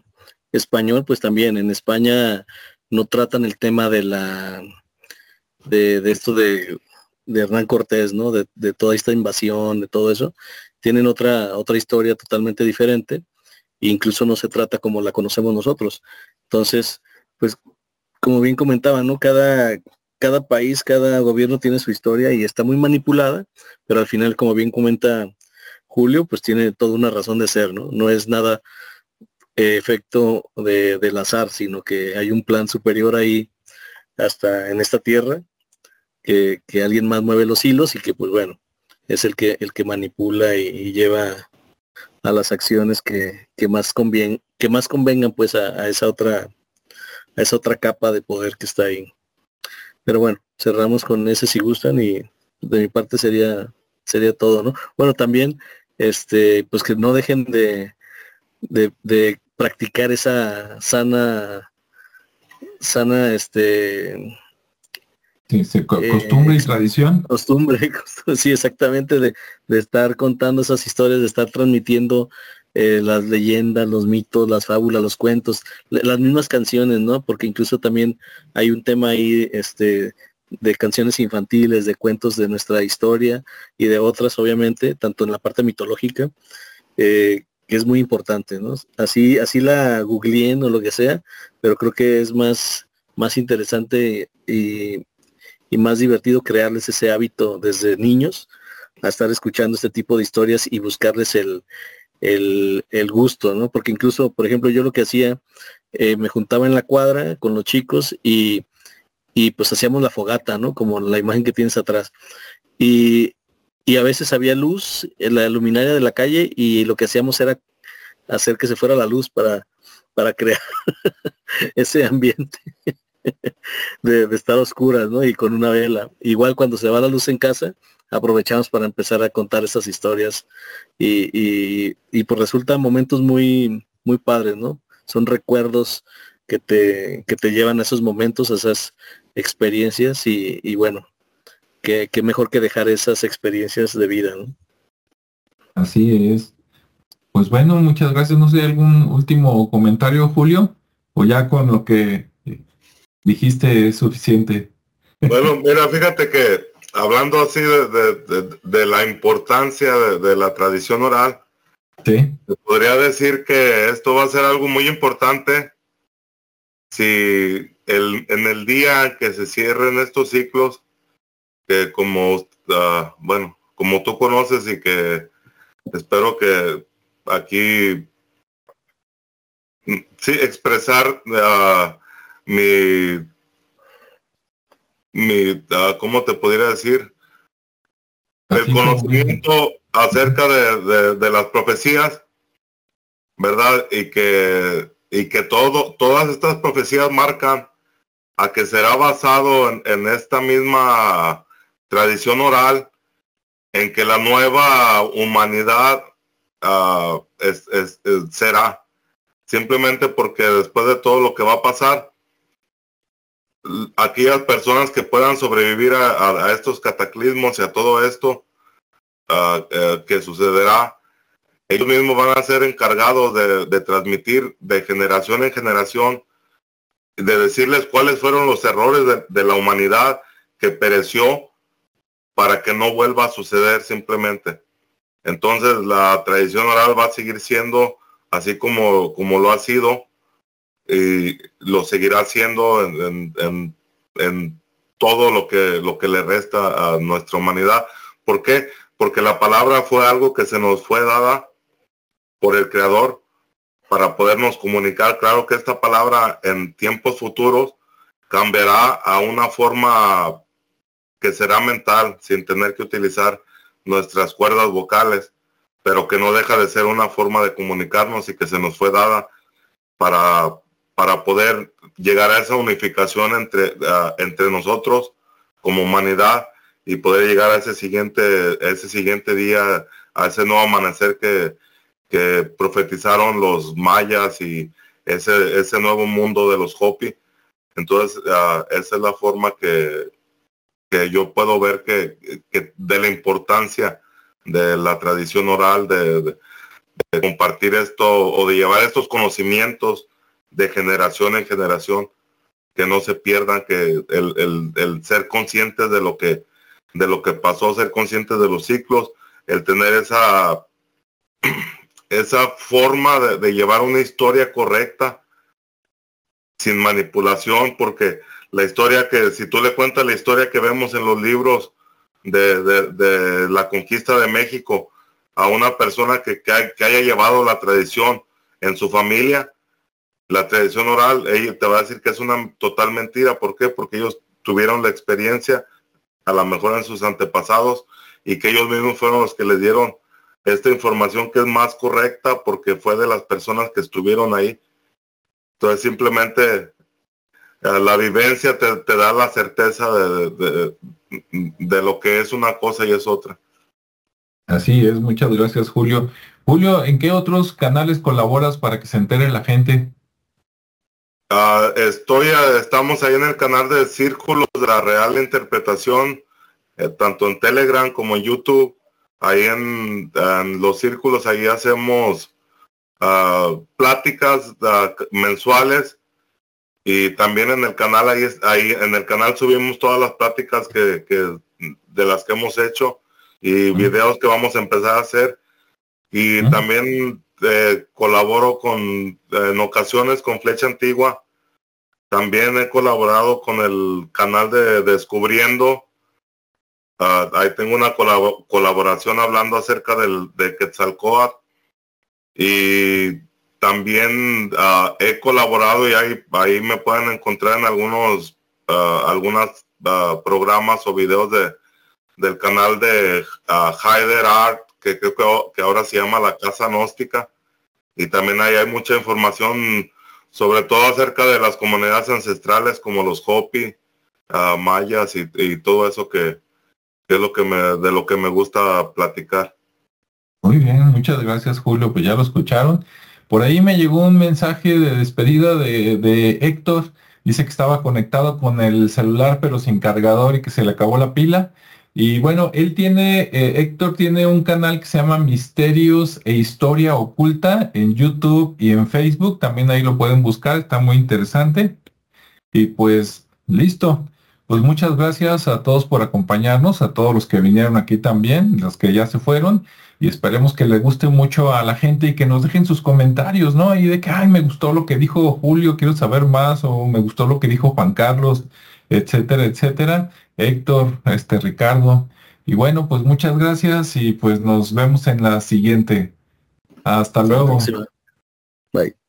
español, pues también en España no tratan el tema de la de, esto de, Hernán Cortés, ¿no? De, de, toda esta invasión, de todo eso. Tienen otra, otra historia totalmente diferente. e incluso no se trata como la conocemos nosotros. Entonces, pues como bien comentaba, ¿no? Cada, cada país, cada gobierno tiene su historia y está muy manipulada, pero al final, como bien comenta Julio, pues tiene toda una razón de ser, ¿no? No es nada eh, efecto de, del azar, sino que hay un plan superior ahí hasta en esta tierra, que, alguien más mueve los hilos y que pues bueno, es el que, el que manipula y, lleva a las acciones que, más convien, que más convengan pues a, esa otra a esa otra capa de poder que está ahí. Pero bueno, cerramos con ese si gustan y de mi parte sería sería todo, ¿no? Bueno, también este pues que no dejen de, de, practicar esa sana sana este costumbre y eh, tradición. Costumbre, sí, exactamente, de, de, estar contando esas historias, de estar transmitiendo eh, las leyendas, los mitos, las fábulas, los cuentos, las mismas canciones, ¿no? Porque incluso también hay un tema ahí, este, de canciones infantiles, de cuentos de nuestra historia y de otras, obviamente, tanto en la parte mitológica, eh, que es muy importante, ¿no? Así, así la googleen o lo que sea, pero creo que es más, más interesante y, y más divertido crearles ese hábito desde niños a estar escuchando este tipo de historias y buscarles el, el, gusto, ¿no? Porque incluso, por ejemplo, yo lo que hacía, eh, me juntaba en la cuadra con los chicos y, y, pues hacíamos la fogata, ¿no? Como la imagen que tienes atrás. Y, y a veces había luz en la luminaria de la calle y lo que hacíamos era hacer que se fuera la luz para, para crear ese ambiente de, de, estar oscuras, ¿no? Y con una vela. Igual cuando se va la luz en casa, aprovechamos para empezar a contar esas historias y, y, y pues resultan momentos muy, muy padres, ¿no? Son recuerdos que te, que te llevan a esos momentos, a esas experiencias y, y bueno, que, mejor que dejar esas experiencias de vida, ¿no? Así es. Pues bueno, muchas gracias. No sé, algún último comentario, Julio, o ya con lo que dijiste es suficiente. Bueno, mira, fíjate que hablando así de, la importancia de, la tradición oral, sí. podría decir que esto va a ser algo muy importante si el, en el día que se cierren estos ciclos, que como, ah, bueno, como tú conoces y que espero que aquí sí expresar uh, mi mi, ¿cómo te podría decir? El conocimiento acerca de, de, las profecías, ¿verdad? Y que, y que todo, todas estas profecías marcan a que será basado en, en esta misma tradición oral, en que la nueva humanidad uh, es, es, será, simplemente porque después de todo lo que va a pasar, aquellas personas que puedan sobrevivir a, estos cataclismos y a todo esto eh, que sucederá, ellos mismos van a ser encargados de, transmitir de generación en generación, de decirles cuáles fueron los errores de, la humanidad que pereció para que no vuelva a suceder simplemente. Entonces la tradición oral va a seguir siendo así como, como lo ha sido y lo seguirá haciendo en, todo lo que, lo que le resta a nuestra humanidad. ¿Por qué? Porque la palabra fue algo que se nos fue dada por el Creador para podernos comunicar. Claro que esta palabra en tiempos futuros cambiará a una forma que será mental, sin tener que utilizar nuestras cuerdas vocales, pero que no deja de ser una forma de comunicarnos y que se nos fue dada para para poder llegar a esa unificación entre, ah, entre nosotros como humanidad y poder llegar a ese siguiente, ese siguiente día, a ese nuevo amanecer que, que profetizaron los mayas y ese, ese nuevo mundo de los Hopi. Entonces, ah, esa es la forma que, que yo puedo ver que, de la importancia de la tradición oral, de, compartir esto o de llevar estos conocimientos de generación en generación, que no se pierdan, que el, el, ser conscientes de lo que de lo que pasó, ser conscientes de los ciclos, el tener esa esa forma de, llevar una historia correcta, sin manipulación, porque la historia que, si tú le cuentas la historia que vemos en los libros de, la conquista de México a una persona que, que, haya llevado la tradición en su familia, la tradición oral, ella te va a decir que es una total mentira. ¿Por qué? Porque ellos tuvieron la experiencia, a lo mejor en sus antepasados, y que ellos mismos fueron los que les dieron esta información que es más correcta porque fue de las personas que estuvieron ahí. Entonces simplemente eh, la vivencia te, da la certeza de, de, lo que es una cosa y es otra. Así es, muchas gracias Julio. Julio, ¿en qué otros canales colaboras para que se entere la gente? Ah, estoy, eh, estamos ahí en el canal de Círculos de la Real Interpretación, eh, tanto en Telegram como en YouTube. Ahí en, los círculos, ahí hacemos ah, pláticas ah, mensuales. Y también en el canal ahí, ahí en el canal subimos todas las pláticas que, de las que hemos hecho y videos que vamos a empezar a hacer. Y también eh, colaboro con en ocasiones con Flecha Antigua. También he colaborado con el canal de Descubriendo. Ah, ahí tengo una colaboración hablando acerca del, de Quetzalcoatl. Y también uh, he colaborado y ahí, ahí me pueden encontrar en algunos uh, algunos programas o videos de, del canal de Haider Art, que creo que, ahora se llama La Casa Gnóstica. Y también ahí hay mucha información, sobre todo acerca de las comunidades ancestrales como los Hopi, mayas y todo eso que, es lo que me, de lo que me gusta platicar. Muy bien, muchas gracias Julio, pues ya lo escucharon. Por ahí me llegó un mensaje de despedida de, Héctor. Dice que estaba conectado con el celular pero sin cargador y que se le acabó la pila. Y bueno, él tiene, eh, Héctor tiene un canal que se llama Misterios e Historia Oculta en YouTube y en Facebook. También ahí lo pueden buscar, está muy interesante. Y pues listo. Pues muchas gracias a todos por acompañarnos, a todos los que vinieron aquí también, los que ya se fueron, y esperemos que le guste mucho a la gente y que nos dejen sus comentarios, ¿no? Y de que, ay, me gustó lo que dijo Julio, quiero saber más, o me gustó lo que dijo Juan Carlos, etcétera, etcétera. Héctor, este Ricardo. Y bueno, pues muchas gracias y pues nos vemos en la siguiente. Hasta luego. Bye.